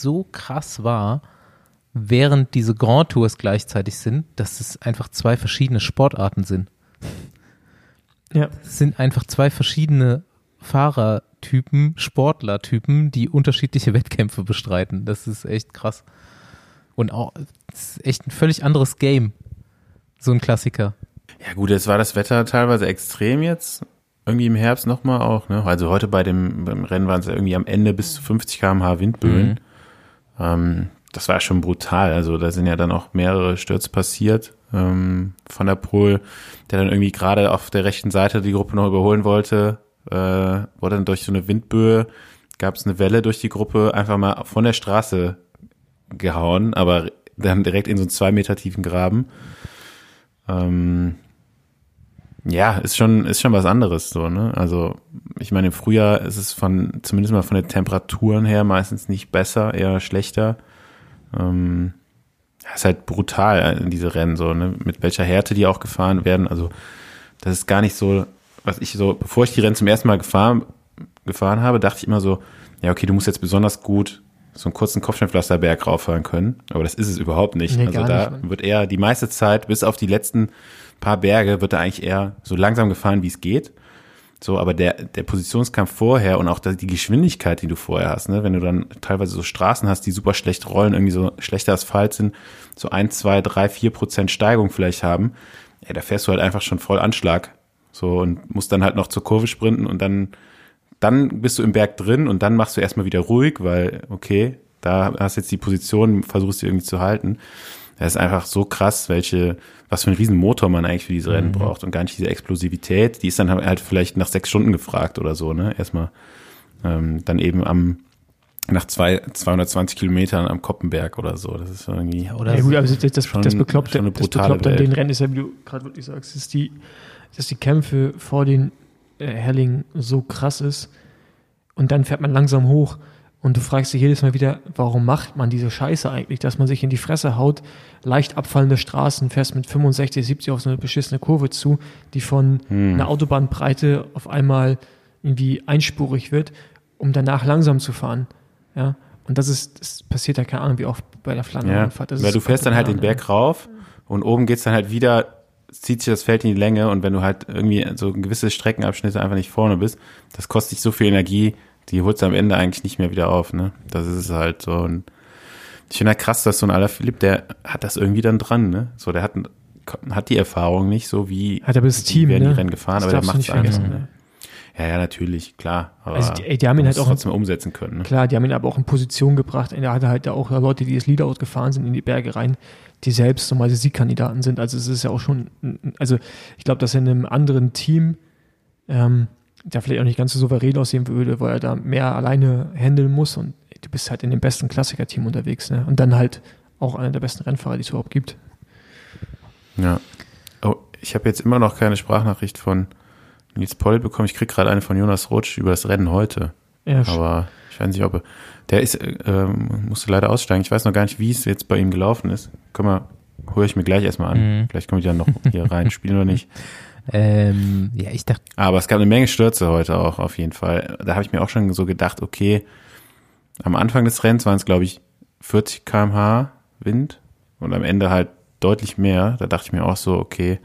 so krass wahr, während diese Grand Tours gleichzeitig sind, dass es einfach zwei verschiedene Sportarten sind. Ja. Es sind einfach zwei verschiedene Fahrertypen, Sportlertypen, die unterschiedliche Wettkämpfe bestreiten. Das ist echt krass. Und auch, es ist echt ein völlig anderes Game. So ein Klassiker. Ja gut, jetzt war das Wetter teilweise extrem jetzt. Irgendwie im Herbst nochmal auch, ne? Also heute bei dem beim Rennen waren es ja irgendwie am Ende bis zu 50 km/h Windböen. Ähm, das war schon brutal. Also da sind ja dann auch mehrere Stürze passiert. Ähm, von der Pol, der dann irgendwie gerade auf der rechten Seite die Gruppe noch überholen wollte, äh, wurde dann durch so eine Windböe, gab es eine Welle durch die Gruppe, einfach mal von der Straße gehauen, aber dann direkt in so einen zwei Meter tiefen Graben. Ähm, ja, ist schon, ist schon was anderes so, ne? Also, ich meine, im Frühjahr ist es von, zumindest mal von den Temperaturen her meistens nicht besser, eher schlechter. Ähm, ist halt brutal, äh, diese Rennen so, ne? Mit welcher Härte die auch gefahren werden. Also, das ist gar nicht so, was ich so, bevor ich die Rennen zum ersten Mal gefahren, gefahren habe, dachte ich immer so, ja, okay, du musst jetzt besonders gut so einen kurzen Kopfsteinpflasterberg rauffahren können. Aber das ist es überhaupt nicht. Nee, also da nicht, wird eher die meiste Zeit, bis auf die letzten paar Berge, wird da eigentlich eher so langsam gefahren, wie es geht. So, aber der, der Positionskampf vorher und auch die Geschwindigkeit, die du vorher hast, ne, wenn du dann teilweise so Straßen hast, die super schlecht rollen, irgendwie so schlechter Asphalt sind, so ein, zwei, drei, vier Prozent Steigung vielleicht haben, ey, da fährst du halt einfach schon voll Anschlag. So, und musst dann halt noch zur Kurve sprinten und dann, dann bist du im Berg drin und dann machst du erstmal wieder ruhig, weil, okay, da hast jetzt die Position, versuchst die irgendwie zu halten. Das ist einfach so krass, welche, was für einen riesen Motor man eigentlich für diese Rennen braucht und gar nicht diese Explosivität. Die ist dann halt vielleicht nach sechs Stunden gefragt oder so, ne? Erstmal ähm, dann eben am nach zwei, 220 Kilometern am Koppenberg oder so. Das ist irgendwie. Oder ja, gut, aber das, das, Schon- das Bekloppte, das Bekloppte an den Rennen ist ja, wie du gerade wirklich sagst, dass die, dass die Kämpfe vor den äh, Hellingen so krass ist und dann fährt man langsam hoch und du fragst dich jedes Mal wieder, warum macht man diese Scheiße eigentlich, dass man sich in die Fresse haut, leicht abfallende Straßen, fährst mit 65, 70 auf so eine beschissene Kurve zu, die von Hm. einer Autobahnbreite auf einmal irgendwie einspurig wird, um danach langsam zu fahren. Ja. Und das ist, das passiert ja keine Ahnung, wie oft bei der Ja, Flandernfahrt. Das weil du fährst dann halt den Berg rauf und oben geht's dann halt wieder, zieht sich das Feld in die Länge und wenn du halt irgendwie so gewisse Streckenabschnitte einfach nicht vorne bist, das kostet dich so viel Energie, die holst du am Ende eigentlich nicht mehr wieder auf, ne? Das ist es halt so. Und ich finde halt krass, dass so ein Alaphilippe, der hat das irgendwie dann dran, ne? So, der hat, hat die Erfahrung nicht so wie, Hat aber das Team, werden ne? die Rennen gefahren, Das aber der macht es einfach. Ne? Ja, ja, natürlich, klar. Aber Also die, ey, die haben ihn halt auch, trotzdem umsetzen können, ne? klar, die haben ihn aber auch in Position gebracht. Er hatte halt auch Leute, die das Leadout gefahren sind in die Berge rein, die selbst normalerweise Siegkandidaten sind. Also es ist ja auch schon, also ich glaube, dass er in einem anderen Team, ähm, der vielleicht auch nicht ganz so souverän aussehen würde, weil er da mehr alleine handeln muss und du bist halt in dem besten Klassiker-Team unterwegs, ne? Und dann halt auch einer der besten Rennfahrer, die es überhaupt gibt. Ja. Oh, ich habe jetzt immer noch keine Sprachnachricht von Nils Poll bekommen. Ich krieg gerade eine von Jonas Rutsch über das Rennen heute. Ja, Aber ich weiß nicht, ob er, der ist, äh, musste leider aussteigen. Ich weiß noch gar nicht, wie es jetzt bei ihm gelaufen ist. Können wir höre ich mir gleich erstmal an. Mhm. Vielleicht komme ich ja noch hier rein, spielen oder nicht. Ähm, ja, ich dachte, Aber es gab eine Menge Stürze heute auch auf jeden Fall. Da habe ich mir auch schon so gedacht, okay, am Anfang des Rennens waren es, glaube ich, 40 km/h Wind und am Ende halt deutlich mehr. Da dachte ich mir auch so, okay,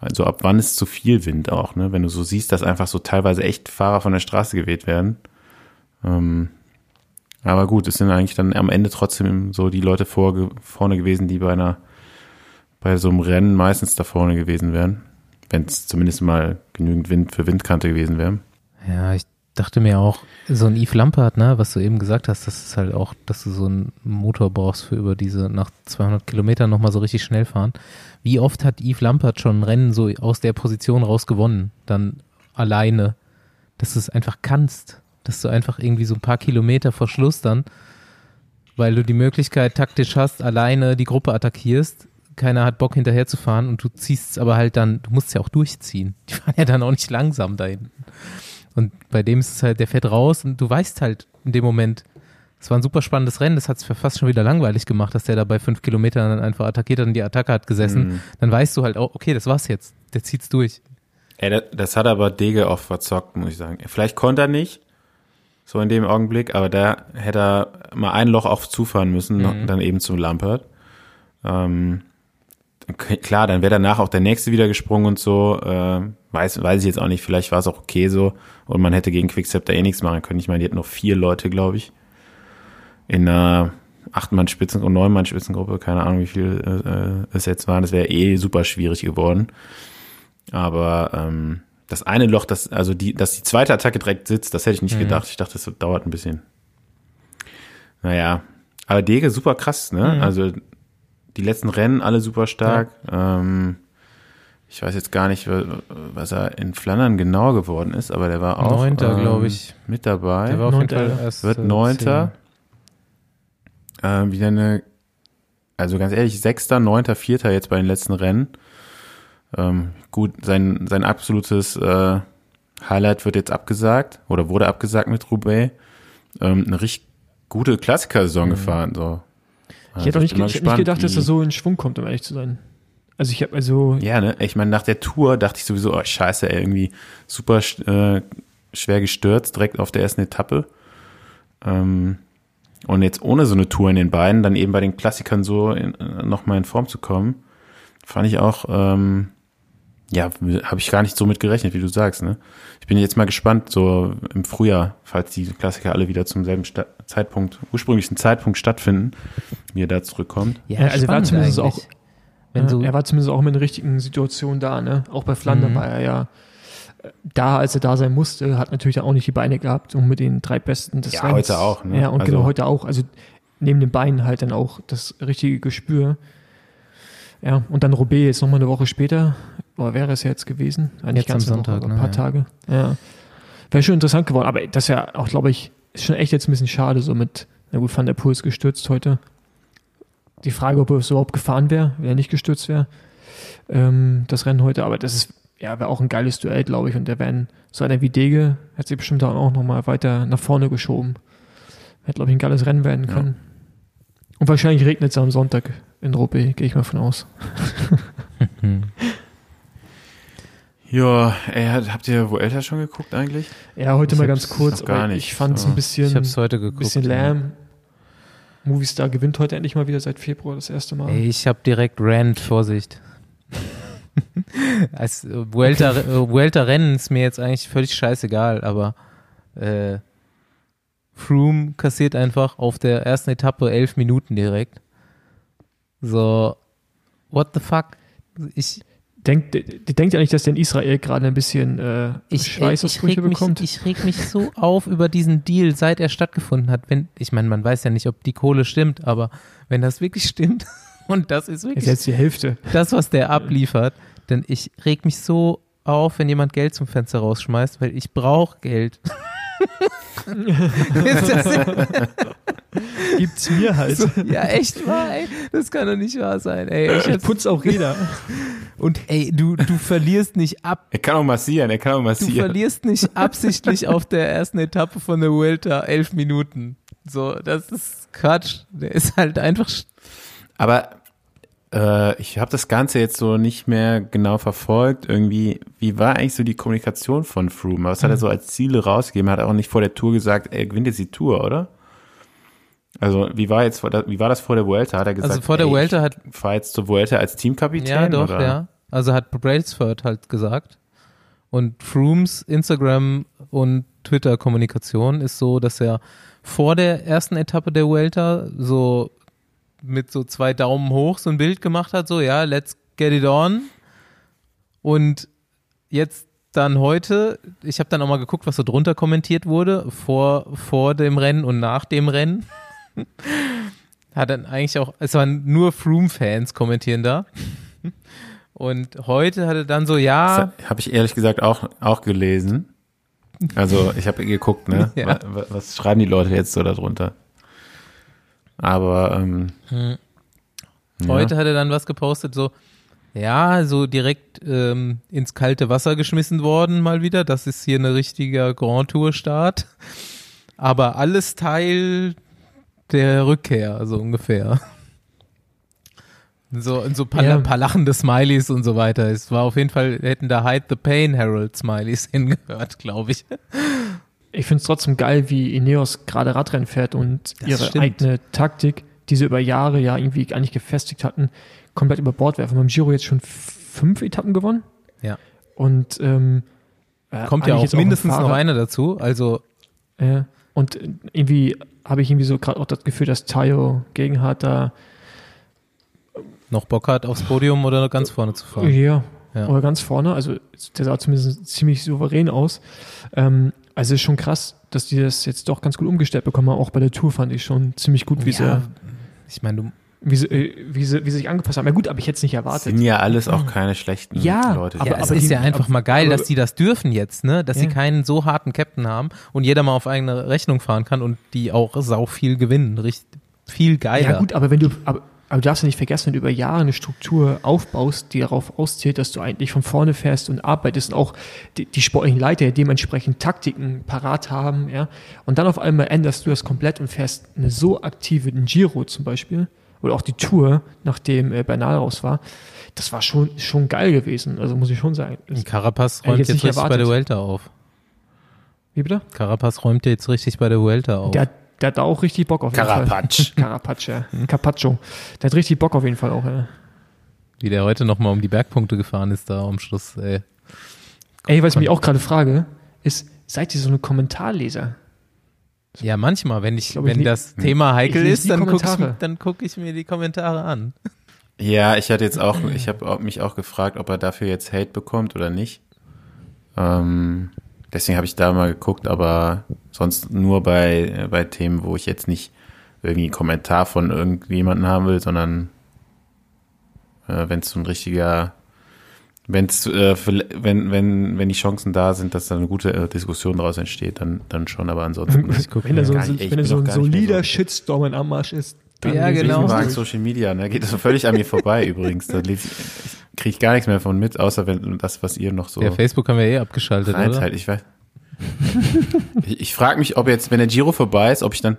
also ab wann ist zu viel Wind auch, ne? Wenn du so siehst, dass einfach so teilweise echt Fahrer von der Straße geweht werden. Ähm, aber gut, es sind eigentlich dann am Ende trotzdem so die Leute vor, vorne gewesen, die bei einer, bei so einem Rennen meistens da vorne gewesen wären. Wenn es zumindest mal genügend Wind für Windkante gewesen wäre. ja, ich dachte mir auch, so ein Eve Lampert, ne, was du eben gesagt hast, das ist halt auch, dass du so einen Motor brauchst für über diese nach 200 Kilometern nochmal so richtig schnell fahren. Wie oft hat Yves Lampert schon ein Rennen so aus der Position raus gewonnen? Dann alleine. Dass du es einfach kannst. Dass du einfach irgendwie so ein paar Kilometer vor Schluss dann, weil du die Möglichkeit taktisch hast, alleine die Gruppe attackierst. Keiner hat Bock hinterher zu fahren und du ziehst es aber halt dann, du musst es ja auch durchziehen. Die fahren ja dann auch nicht langsam da hinten. Und bei dem ist es halt, der fährt raus und du weißt halt in dem Moment, es war ein super spannendes Rennen, das hat es fast schon wieder langweilig gemacht, dass der da bei fünf Kilometern dann einfach attackiert hat und die Attacke hat gesessen. Mhm. Dann weißt du halt auch, okay, das war's jetzt. Der zieht's durch. Ey, das, hat aber Dege auch verzockt, muss ich sagen. Vielleicht konnte er nicht, so in dem Augenblick, aber da hätte er mal ein Loch auf zufahren müssen, Mhm. dann eben zum Lampert. Ähm, klar, dann wäre danach auch der nächste wieder gesprungen und so. Äh, weiß, weiß ich jetzt auch nicht. Vielleicht war es auch okay so und man hätte gegen Quickstep da eh nichts machen können. Ich meine, die hatten noch vier Leute, glaube ich, in einer Acht-Mann-Spitzen- und Neun-Mann-Spitzengruppe. Keine Ahnung, wie viel äh, es jetzt waren. Das wäre eh super schwierig geworden. Aber ähm, das eine Loch, das, also die, dass die zweite Attacke direkt sitzt, das hätte ich nicht gedacht. Ich dachte, das dauert ein bisschen. Naja, aber Dege super krass, ne? Also die letzten Rennen alle super stark. Ähm, ich weiß jetzt gar nicht, wa- was er in Flandern genau geworden ist, aber der war auch Neunter, ähm, glaub ich. mit dabei. Der war auf jeden Neunter, Fall ja. erst. wird äh, Neunter. Ähm, wieder eine, also ganz ehrlich, Sechster, Neunter, Vierter jetzt bei den letzten Rennen. Ähm, gut, sein, sein absolutes äh, Highlight wird jetzt abgesagt oder wurde abgesagt mit Roubaix. Ähm, eine richtig gute Klassiker-Saison gefahren. So. Ich hätte auch nicht, ich hätte nicht gespannt, gedacht, dass er so in Schwung kommt, um ehrlich zu sein. Also ich habe also, Ja, ne? Ich meine, nach der Tour dachte ich sowieso, oh scheiße, ey, irgendwie super äh, schwer gestürzt, direkt auf der ersten Etappe. Ähm, und jetzt ohne so eine Tour in den Beinen, dann eben bei den Klassikern so äh, nochmal in Form zu kommen, fand ich auch, ähm, ja, habe ich gar nicht so mit gerechnet, wie du sagst, ne? Ich bin jetzt mal gespannt, so im Frühjahr, falls die Klassiker alle wieder zum selben Sta Zeitpunkt, ursprünglichen Zeitpunkt stattfinden, wie er da zurückkommt. Ja, Ja, also er war zumindest auch- Wenn ja, du, er war zumindest auch mit den richtigen Situationen da, ne? Auch bei Flandern Mhm. war er ja äh, da, als er da sein musste, hat natürlich auch nicht die Beine gehabt, um mit den drei Besten des Ja, Rennens- heute auch, ne? Ja, und Also- genau heute auch. Also neben den Beinen halt dann auch das richtige Gespür. Ja, und dann Roubaix jetzt nochmal eine Woche später, oder wäre es ja jetzt gewesen? Eigentlich Jetzt am eine Woche, Sonntag, aber ne, ein paar ja. Tage. Ja. Wäre schon interessant geworden, aber das ist ja auch, glaube ich, ist schon echt jetzt ein bisschen schade, so mit, na gut, Van der Poel ist gestürzt heute. Die Frage, ob er es überhaupt gefahren wäre, wenn er nicht gestürzt wäre, ähm, das Rennen heute, aber das ist, ja, wäre auch ein geiles Duell, glaube ich, und der wären, so einer wie Dege, hat sich bestimmt dann auch nochmal weiter nach vorne geschoben. Hätte, glaube ich, ein geiles Rennen werden Ja. können. Und wahrscheinlich regnet es am Sonntag in Roubaix, gehe ich mal von aus. Ja, ey, habt ihr Vuelta schon geguckt eigentlich? Ja, heute Ich mal ganz kurz, noch gar nicht, ich fand es ein bisschen, ich hab's heute geguckt. bisschen ja. lahm. Movistar gewinnt heute endlich mal wieder seit Februar das erste Mal. Ey, ich habe direkt Rand, Vorsicht. Als äh, Vuelta, äh, Vuelta Rennen ist mir jetzt eigentlich völlig scheißegal, aber äh, Froome kassiert einfach auf der ersten Etappe elf Minuten direkt. So, what the fuck? Ich, Denkt, denkt ja nicht, dass der in Israel gerade ein bisschen äh, ich, ich, Schweißausbrüche reg mich, bekommt. ich reg mich so auf über diesen Deal, seit er stattgefunden hat. Wenn, ich meine, man weiß ja nicht, ob die Kohle stimmt, aber wenn das wirklich stimmt, und das ist ist wirklich jetzt die Hälfte. das, was der abliefert, denn ich reg mich so auf, wenn jemand Geld zum Fenster rausschmeißt, weil ich brauche Geld. Gibt's mir halt. so, ja, echt wahr, ey. Das kann doch nicht wahr sein, ey. Ich Ich putz auch Räder. und ey, du, du verlierst nicht ab, Er kann auch massieren, er kann auch du massieren. verlierst nicht absichtlich auf der ersten Etappe von der Vuelta elf Minuten. So, das ist Quatsch. Der ist halt einfach, Aber Äh, ich habe das Ganze jetzt so nicht mehr genau verfolgt. Irgendwie, wie war eigentlich so die Kommunikation von Froome? Was hat er so als Ziele rausgegeben? Er hat auch nicht vor der Tour gesagt, er gewinnt jetzt die Tour, oder? Also wie war jetzt vor der, wie war das vor der Vuelta? Hat er gesagt, Also vor der ey, Vuelta hat fahr jetzt zur Vuelta als Teamkapitän? Ja, doch, oder? ja. Also hat Brailsford halt gesagt. Und Frooms Instagram und Twitter-Kommunikation ist so, dass er vor der ersten Etappe der Vuelta so mit so zwei Daumen hoch so ein Bild gemacht hat, so ja, let's get it on. Und jetzt dann heute, ich habe dann auch mal geguckt, was so drunter kommentiert wurde, vor, vor dem Rennen und nach dem Rennen. Hat dann eigentlich auch, es waren nur Froome-Fans kommentieren da. Und heute hatte dann so, ja, habe ich ehrlich gesagt auch, auch gelesen. Also ich habe geguckt, ne? Ja. Wa- wa- Was schreiben die Leute jetzt so darunter? Aber ähm, Hm. ja. Heute hat er dann was gepostet, so, ja, so direkt ähm, ins kalte Wasser geschmissen worden mal wieder. Das ist hier ein richtiger Grand Tour Start. Aber alles Teil der Rückkehr, so ungefähr. So, so ein paar, Ja. paar lachende Smileys und so weiter. Es war auf jeden Fall, hätten da Hide the Pain Herald Smileys hingehört, glaube ich. Ich finde es trotzdem geil, wie Ineos gerade Radrennen fährt und Das ihre stimmt. eigene Taktik, die sie über Jahre ja irgendwie gar nicht gefestigt hatten, komplett über Bord werfen. Beim Giro jetzt schon fünf Etappen gewonnen. Ja. Und ähm, äh, Kommt ja eigentlich auch mindestens noch Fahrer- einer dazu. Also, Ja. Und irgendwie habe ich irgendwie so gerade auch das Gefühl, dass Tayo Gegenhardt da noch Bock hat, aufs Podium oder ganz vorne zu fahren. Ja, Ja. oder ganz vorne. Also der sah zumindest ziemlich souverän aus. Ähm, also ist schon krass, dass die das jetzt doch ganz gut umgestellt bekommen haben. Auch bei der Tour fand ich schon ziemlich gut, wie, Ja, sie, ich meine, du wie, sie, äh, wie, sie, wie sie sich angepasst haben. Ja gut, aber ich hätte es nicht erwartet. sind ja alles auch keine schlechten Ja, Leute. aber- ja, es aber ist die- ja einfach mal geil, dass die das dürfen jetzt, ne? Dass sie Ja. keinen so harten Captain haben und jeder mal auf eigene Rechnung fahren kann und die auch sau viel gewinnen. Richtig viel geiler. Ja gut, aber wenn du, aber, aber du darfst ja nicht vergessen, wenn du über Jahre eine Struktur aufbaust, die darauf auszählt, dass du eigentlich von vorne fährst und arbeitest und auch die, die sportlichen Leiter ja dementsprechend Taktiken parat haben, ja, und dann auf einmal änderst du das komplett und fährst eine so aktive, Giro zum Beispiel, oder auch die Tour, nachdem äh, Bernal raus war, das war schon, schon geil gewesen, also muss ich schon sagen. Das, Und Carapaz räumt jetzt jetzt, richtig bei der. Vuelta auf. wie bitte? Carapaz räumt jetzt richtig bei der Vuelta auf. Der, hat- der hat da auch richtig Bock auf jeden Fall. Carapaz. Carapaz, ja. Carpaccio. Der hat richtig Bock auf jeden Fall auch, ja. Wie der heute nochmal um die Bergpunkte gefahren ist da am Schluss. Ey. Ey, was ich mich auch gerade frage, ist, seid ihr so eine Kommentarleser? Ja, manchmal, wenn ich, ich wenn le- das Thema heikel ich ist, dann gucke ich, dann guck ich mir die Kommentare an. Ja, ich hatte jetzt auch, ich habe mich auch gefragt, ob er dafür jetzt Hate bekommt oder nicht. Ähm, deswegen habe ich da mal geguckt, aber sonst nur bei, bei Themen, wo ich jetzt nicht irgendwie einen Kommentar von irgendjemandem haben will, sondern äh, wenn es so ein richtiger, wenn's, äh, wenn, wenn, wenn die Chancen da sind, dass da eine gute äh, Diskussion daraus entsteht, dann, dann schon, aber ansonsten. guck Wenn da so, ich wenn so ein solider so- Shitstorm in Ammarsch ist, dann Ja, ich genau. durch. Social Media, ne? Geht das völlig an mir vorbei übrigens. Da lese ich, ich kriege gar nichts mehr von mit, außer wenn das, was ihr noch so Ja, Facebook haben wir eh abgeschaltet, oder? reinteilt. Ich weiß. ich ich frage mich, ob jetzt, wenn der Giro vorbei ist, ob ich dann,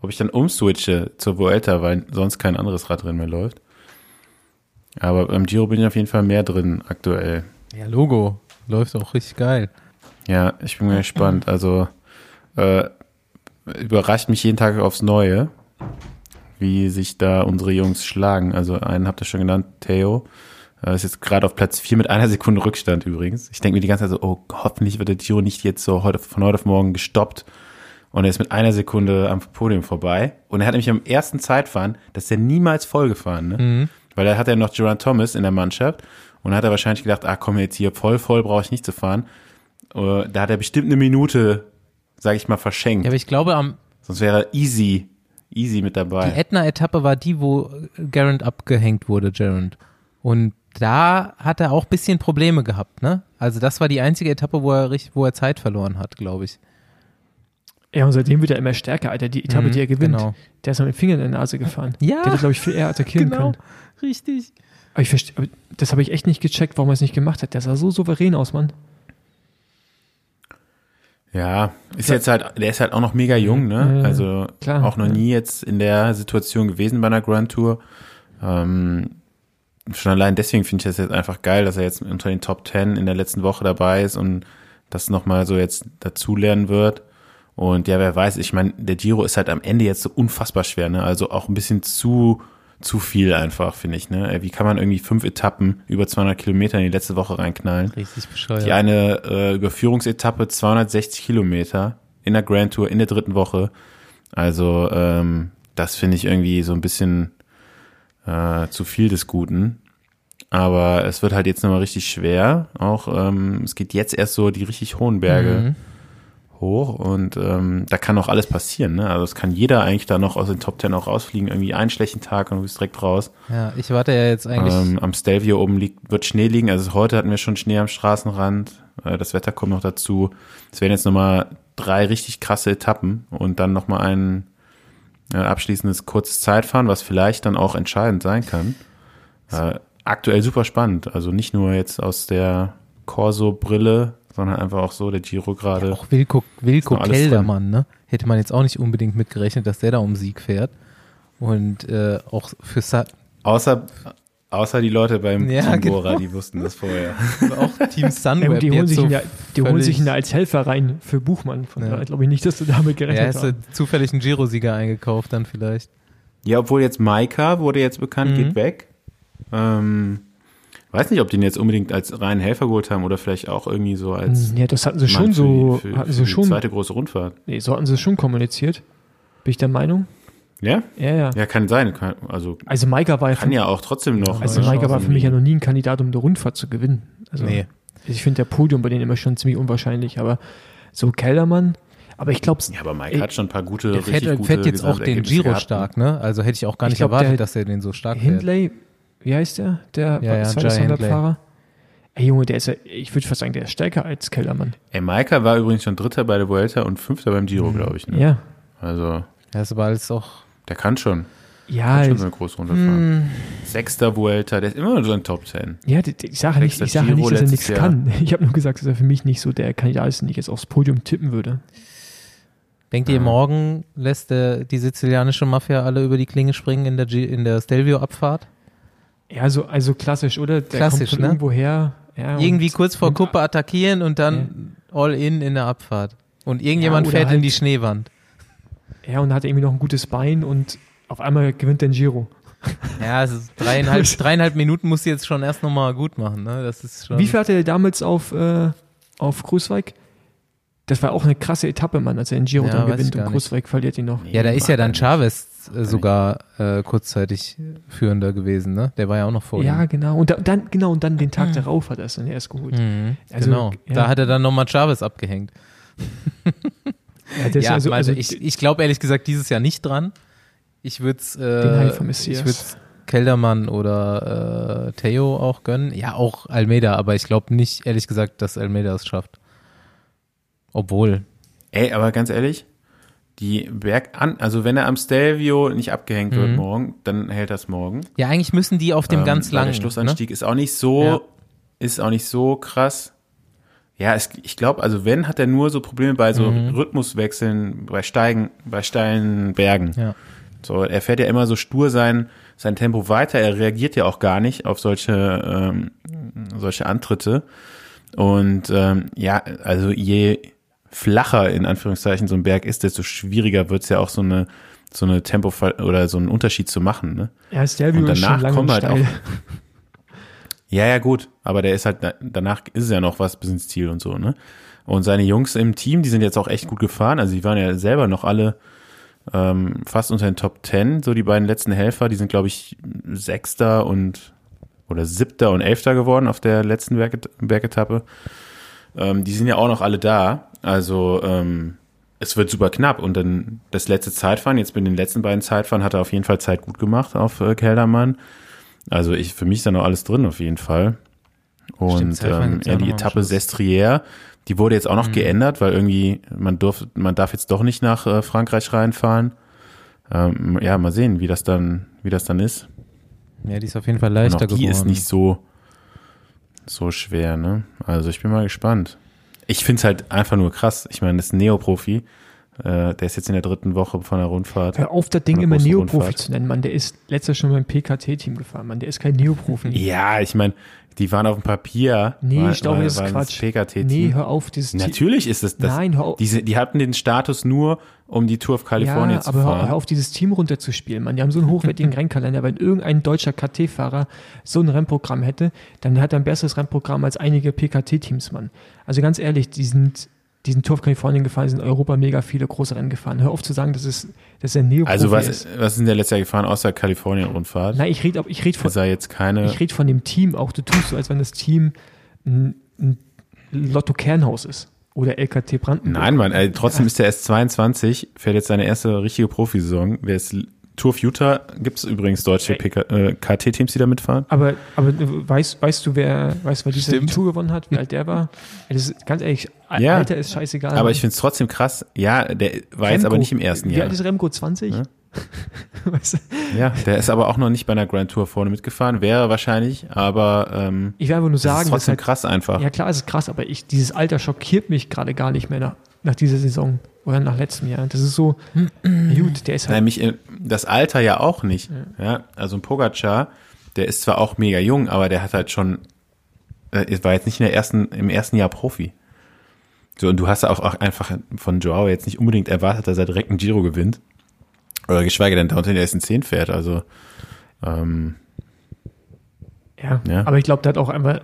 ob ich dann umswitche zur Vuelta, weil sonst kein anderes Radrennen mehr läuft. Aber beim Giro bin ich auf jeden Fall mehr drin aktuell. Ja, Logo. Läuft auch richtig geil. Ja, ich bin gespannt. Also äh, überrascht mich jeden Tag aufs Neue, wie sich da unsere Jungs schlagen. Also einen habt ihr schon genannt, Theo. Äh, ist jetzt gerade auf Platz 4 mit einer Sekunde Rückstand übrigens. Ich denke mir die ganze Zeit so, oh, hoffentlich wird der Giro nicht jetzt so heute, von heute auf morgen gestoppt. Und er ist mit einer Sekunde am Podium vorbei. Und er hat nämlich am ersten Zeitfahren, das ist ja niemals vollgefahren, ne? Weil da hat er noch Geraint Thomas in der Mannschaft. Und hat er wahrscheinlich gedacht, ah komm, jetzt hier voll, voll brauche ich nicht zu fahren. Äh, Da hat er bestimmt eine Minute, sage ich mal, verschenkt. Ja, aber ich glaube, am, Sonst wäre er easy, easy mit die dabei. Ätna-Etappe war die, wo Garant abgehängt wurde, Garant. Und da hat er auch ein bisschen Probleme gehabt, ne? Also das war die einzige Etappe, wo er, richtig- wo er Zeit verloren hat, glaube ich. Ja, und seitdem wird er immer stärker, Alter. Die Etappe, Mhm, die er gewinnt, genau. der ist mit dem Finger in der Nase gefahren. Ja, Der hätte, glaube ich, viel eher attackieren genau. können. Richtig. Aber ich verstehe, das habe ich echt nicht gecheckt, warum er es nicht gemacht hat. Der sah so souverän aus, Mann. Ja, ist jetzt halt, der ist halt auch noch mega jung, ne? Ja, Also klar, auch noch ja. nie jetzt in der Situation gewesen bei einer Grand Tour. Ähm, schon allein deswegen finde ich das jetzt einfach geil, dass er jetzt unter den Top Ten in der letzten Woche dabei ist und das nochmal so jetzt dazulernen wird. Und ja, wer weiß, ich meine, der Giro ist halt am Ende jetzt so unfassbar schwer, ne? Also auch ein bisschen zu, zu viel einfach, finde ich, ne? Wie kann man irgendwie fünf Etappen über 200 Kilometer in die letzte Woche reinknallen? Richtig bescheuert. Die eine äh, Überführungsetappe 260 Kilometer in der Grand Tour in der dritten Woche. Also ähm, das finde ich irgendwie so ein bisschen äh, zu viel des Guten. Aber es wird halt jetzt nochmal richtig schwer. Auch ähm, es geht jetzt erst so die richtig hohen Berge Mhm. Hoch und ähm, da kann auch alles passieren. Ne? Also es kann jeder eigentlich da noch aus den Top Ten auch rausfliegen. Irgendwie einen schlechten Tag und du bist direkt raus. Ja, ich warte ja jetzt eigentlich. Ähm, am Stelvio oben liegt, wird Schnee liegen. Also heute hatten wir schon Schnee am Straßenrand. Äh, das Wetter kommt noch dazu. Es werden jetzt nochmal drei richtig krasse Etappen und dann nochmal ein äh, abschließendes kurzes Zeitfahren, was vielleicht dann auch entscheidend sein kann. Äh, aktuell super spannend. Also nicht nur jetzt aus der Corso-Brille, sondern einfach auch so der Giro gerade. auch Wilko, Wilko Keldermann, ne? Hätte man jetzt auch nicht unbedingt mitgerechnet, dass der da um Sieg fährt. Und äh, auch für Sa Außer, außer die Leute beim Ja, Team Bora, genau. die wussten das vorher. auch Team Ja, Sunweb. gut, die holen, jetzt sich so ihn ja, die holen sich ihn da als Helfer rein für Buchmann. Von Ja. daher glaube ich nicht, dass du damit Ja, gerechnet hast du hast. zufällig einen Giro-Sieger eingekauft dann vielleicht. Ja, obwohl jetzt Maika wurde jetzt bekannt, Mhm. geht weg. Ähm, weiß nicht, ob die ihn jetzt unbedingt als reinen Helfer geholt haben oder vielleicht auch irgendwie so als Ja, das hatten sie Mann schon für so, die, für, hatten für sie die schon, zweite große Rundfahrt. nee, so hatten sie es schon kommuniziert. Bin ich der Meinung? Ja? Ja, ja. Ja, kann sein. Kann, also Also Maika war ja kann für, ja auch trotzdem noch. also äh, Maika war Chancen für mich ja noch nie ein Kandidat, um eine Rundfahrt zu gewinnen. Also, Nee. Ich finde der Podium bei denen immer schon ziemlich unwahrscheinlich, aber so Kellermann, aber ich glaube, Ja, aber Mike hat schon ein paar gute, Der richtig fährt, gute fährt jetzt auch den Giro gehabt, ne? stark, ne? Also hätte ich auch gar Ich nicht glaub, der- erwartet, dass er den so stark fährt. Wie heißt der? Der Ja, ja, Jai Hindley. Fahrer. Ey Junge, der ist ja, ich würde fast sagen, der ist stärker als Kellermann. Ey, Maika war übrigens schon Dritter bei der Vuelta und Fünfter beim Giro, glaube ich. Ne? Ja. Also, Das ist aber alles auch. der kann schon. Ja, Kann schon ich, so eine große Runde fahren. Sechster Vuelta, der ist immer so ein Top Ten. ja, die- die- ich sage nicht, ich Giro nicht, dass er nichts Jahr. kann. Ich habe nur gesagt, dass er für mich nicht so der Kandidat ist, den ich jetzt aufs Podium tippen würde. Denkt ihr, morgen lässt der, die sizilianische Mafia alle über die Klinge springen in der, G in der Stelvio-Abfahrt? Ja, so, also klassisch, oder? Der Klassisch, kommt von ne? irgendwo her. Ja, Irgendwie und- kurz vor und- Kuppe attackieren und dann all in in der Abfahrt. Und irgendjemand Ja, fährt in halt- die Schneewand. Ja, und hat irgendwie noch ein gutes Bein und auf einmal gewinnt der Giro. Ja, es ist dreieinhalb, dreieinhalb Minuten muss sie jetzt schon erst nochmal gut machen, ne? Das ist schon. Wie viel hatte er damals auf, äh, auf Großweig? Das war auch eine krasse Etappe, Mann, als er den Giro Ja, dann gewinnt und. Großweig verliert ihn noch. Ja, da ist ja dann Mag äh, sogar äh, kurzzeitig führender gewesen, ne? Der war ja auch noch vor Ja, ihm. genau. Und da, dann, genau, und dann den Tag darauf hat er es dann erst geholt. Mhm, Also, genau. ja. Da hat er dann nochmal Chavez abgehängt. Ja, ja, also, also, also, ich, ich glaube ehrlich gesagt dieses Jahr nicht dran. Ich würde es Den äh, ich würd's Keldermann oder äh, Theo auch gönnen. Ja, auch Almeida, aber ich glaube nicht, ehrlich gesagt, dass Almeida es schafft. Obwohl, Ey, aber ganz ehrlich, die Berg an, also wenn er am Stelvio nicht abgehängt wird Mhm. morgen, dann hält das morgen. ja, eigentlich müssen die auf dem Ähm, ganz langen. Der Schlussanstieg ist auch nicht so, Ja. ist auch nicht so krass. Ja, es, ich glaube, also wenn, hat er nur so Probleme bei so Mhm. Rhythmuswechseln, bei Steigen, bei steilen Bergen. Ne? Ja. So, er fährt ja immer so stur sein, sein Tempo weiter. Er reagiert ja auch gar nicht auf solche, ähm, solche Antritte. Und ähm, ja, also je flacher in Anführungszeichen so ein Berg ist, desto schwieriger wird es ja auch so eine so eine Tempo oder so einen Unterschied zu machen. Ne? ja, und ist schon danach lange kommen und halt steil. Ja, ja, gut. Aber der ist halt, danach ist es ja noch was bis ins Ziel und so, ne? Und seine Jungs im Team, die sind jetzt auch echt gut gefahren. Also die waren ja selber noch alle ähm, fast unter den Top Ten. So die beiden letzten Helfer, die sind, glaube ich, Sechster und oder Siebter und Elfter geworden auf der letzten Berget Bergetappe. Ähm, die sind ja auch noch alle da. Also ähm, es wird super knapp. Und dann das letzte Zeitfahren, jetzt mit den letzten beiden Zeitfahren, hat er auf jeden Fall Zeit gut gemacht auf äh, Keldermann. Also ich, für mich ist da noch alles drin auf jeden Fall. Und Zeitfahren ähm, ja die Etappe. Sestriere, die wurde jetzt auch noch geändert, weil irgendwie man durf, man darf jetzt doch nicht nach äh, Frankreich reinfahren. Ähm, ja, mal sehen, wie das dann, wie das dann ist. ja, die ist auf jeden Fall leichter die geworden. ist nicht so so schwer, ne? Also ich bin mal gespannt. Ich find's halt einfach nur krass. Ich meine, das ist ein Neoprofi. Äh, der ist jetzt in der dritten Woche von der Rundfahrt. Hör auf, das Ding immer Neoprofi Rundfahrt. zu nennen, Mann. Der ist letztes schon beim PKT-Team gefahren, Mann. Der ist kein Neoprofi. Ja, ich meine, die waren auf dem Papier. Nee, war- ich glaube, war- das ist Quatsch. PKT-Team. Nee, hör auf, dieses Team- Natürlich ist es das. Nein, hör auf. Diese, die hatten den Status nur, um die Tour of California ja, zu aber fahren. hör auf, dieses Team runterzuspielen, Mann. Die haben so einen hochwertigen Rennkalender. Wenn irgendein deutscher KT-Fahrer so ein Rennprogramm hätte, dann hat er ein besseres Rennprogramm als einige PKT-Teams, Mann. Also ganz ehrlich, die sind diesen Tour of California gefahren, sind in Europa mega viele große Rennen gefahren. Hör auf zu sagen, dass es, dass er Neoprofi Also was, ist. was ist denn der letztes Jahr gefahren, außer Kalifornien-Rundfahrt? Nein, ich rede ich red von, Ist jetzt keine. Ich rede von dem Team auch. Du tust so, als wenn das Team ein, ein Lotto-Kernhaus ist. Oder LKT Brandenburg. Nein, Mann, ey, trotzdem ist der erst 22, fährt jetzt seine erste richtige Profisaison. Wer ist Tour of Utah? Gibt es übrigens deutsche äh, KT-Teams, die da mitfahren? Aber, aber weißt, weißt du, wer, weißt, wer Stimmt. Tour gewonnen hat, wie alt der war? Das ist, ganz ehrlich, Ja. Alter ist scheißegal. Aber ich finde es trotzdem krass. Ja, der war jetzt Remco, aber nicht im ersten Wie Jahr. alt ist Remco? 20? Ja. weißt du? Ja, der ist aber auch noch nicht bei einer Grand Tour vorne mitgefahren. Wäre wahrscheinlich, aber ähm, Ich will einfach nur das sagen, ist dass trotzdem halt, krass einfach. ja klar, es ist krass, aber ich, dieses Alter schockiert mich gerade gar nicht mehr nach, nach dieser Saison oder nach letztem Jahr. Das ist so, gut, der ist halt, Nämlich äh, das Alter ja auch nicht. Ja, also ein Pogacar, der ist zwar auch mega jung, aber der hat halt schon, äh, war jetzt nicht in der ersten, im ersten Jahr Profi. So, und du hast auch, auch einfach von Joao jetzt nicht unbedingt erwartet, dass er direkt einen Giro gewinnt. Oder geschweige denn da unter den ersten zehn fährt. Also, ähm, ja. ja. Aber ich glaube, der hat auch einfach,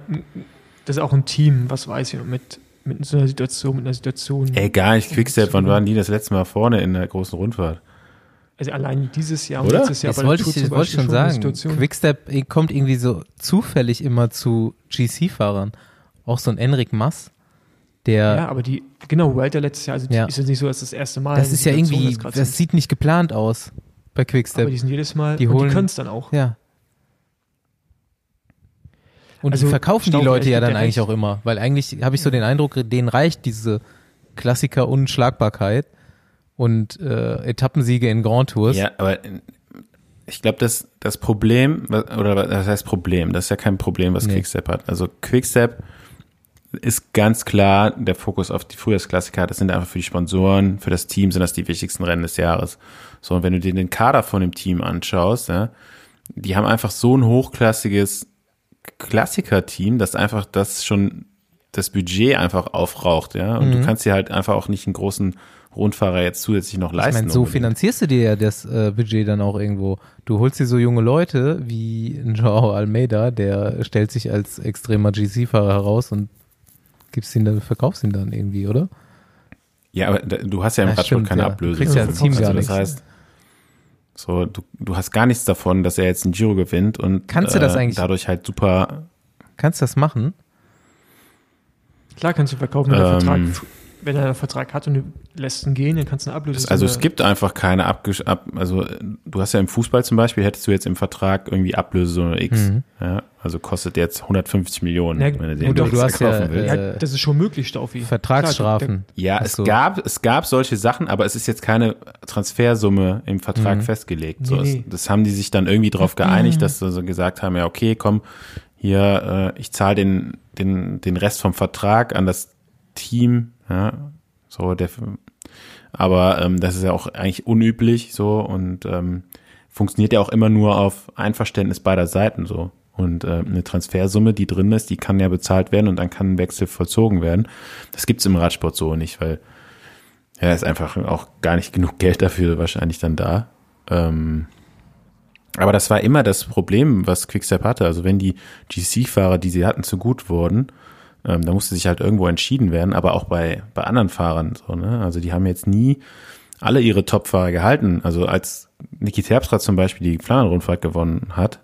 das ist auch ein Team, was weiß ich, mit, mit so einer Situation, mit einer Situation. ey, gar nicht. Quickstep, wann waren die das letzte Mal vorne in der großen Rundfahrt? Also allein dieses Jahr Oder? und letztes Jahr Das wollte ich, zum wollte ich schon sagen. Situation. Quickstep eh, kommt irgendwie so zufällig immer zu GC-Fahrern. Auch so ein Enric Mas, der, Ja, aber die, genau, Welter letztes Jahr, also die Ja. ist jetzt nicht so, dass das erste Mal. das ist ja irgendwie, das sind. sieht nicht geplant aus bei aber Quickstep. die sind jedes Mal, die holen- die können es dann auch. Ja. Und Also, verkaufen die Leute ja dann eigentlich recht. auch immer, weil eigentlich habe ich so den Eindruck, denen reicht diese Klassiker Unschlagbarkeit und äh, Etappensiege in Grand Tours. Ja, aber äh, ich glaube, das, das Problem, oder das heißt Problem, das ist ja kein Problem, was Nee. Quickstep hat. Also Quickstep ist ganz klar der Fokus auf die Frühjahrsklassiker. Das sind einfach für die Sponsoren, für das Team sind das die wichtigsten Rennen des Jahres. So, und wenn du dir den Kader von dem Team anschaust, ja, die haben einfach so ein hochklassiges Klassiker-Team, dass einfach das schon das Budget einfach aufraucht, ja. Und du kannst dir halt einfach auch nicht einen großen Rundfahrer jetzt zusätzlich noch Ich leisten. meine, so unbedingt. finanzierst du dir ja das äh, Budget dann auch irgendwo. Du holst dir so junge Leute wie ein Joao Almeida, der stellt sich als extremer GC-Fahrer heraus und gibst ihn dann, verkaufst ihn dann irgendwie, oder? Ja, aber du hast ja im Ja, Radsport keine ja. Du Ablöse. kriegst ja davon. Team gar das nichts. heißt, so, du, du hast gar nichts davon, dass er jetzt einen Giro gewinnt und äh, Kannst du das eigentlich- dadurch halt super. Kannst du das machen? Klar kannst du verkaufen, wenn er Ähm. Vertrag, wenn er einen Vertrag hat und du lässt ihn gehen, dann kannst du eine Ablöse. Also es gibt einfach keine Abgesch ab, also äh, du hast ja im Fußball zum Beispiel, hättest du jetzt im Vertrag irgendwie Ablöse X, Mhm. ja, also kostet jetzt 150 Millionen, Ja, wenn du den doch, du hast ja, äh, ja, das ist schon möglich, Staufi. Vertragsstrafen. Ja, es so. gab, es gab solche Sachen, aber es ist jetzt keine Transfersumme im Vertrag Mhm. festgelegt. Nee, So, nee. es, das haben die sich dann irgendwie drauf geeinigt, dass sie so gesagt haben, ja, okay, komm, hier, äh, ich zahle den, den, den Rest vom Vertrag an das Team, ja, so, der, aber ähm, das ist ja auch eigentlich unüblich so und ähm, funktioniert ja auch immer nur auf Einverständnis beider Seiten so. Und äh, eine Transfersumme, die drin ist, die kann ja bezahlt werden und dann kann ein Wechsel vollzogen werden. Das gibt's im Radsport so nicht, weil ja ist einfach auch gar nicht genug Geld dafür wahrscheinlich dann da. Ähm, aber das war immer das Problem, was Quickstep hatte. Also wenn die GC-Fahrer, die sie hatten, zu gut wurden, ähm, da musste sich halt irgendwo entschieden werden, aber auch bei, bei anderen Fahrern so, ne? Also die haben jetzt nie alle ihre Top-Fahrer gehalten. Also als Niki Terpstra zum Beispiel die Flandern-Rundfahrt gewonnen hat,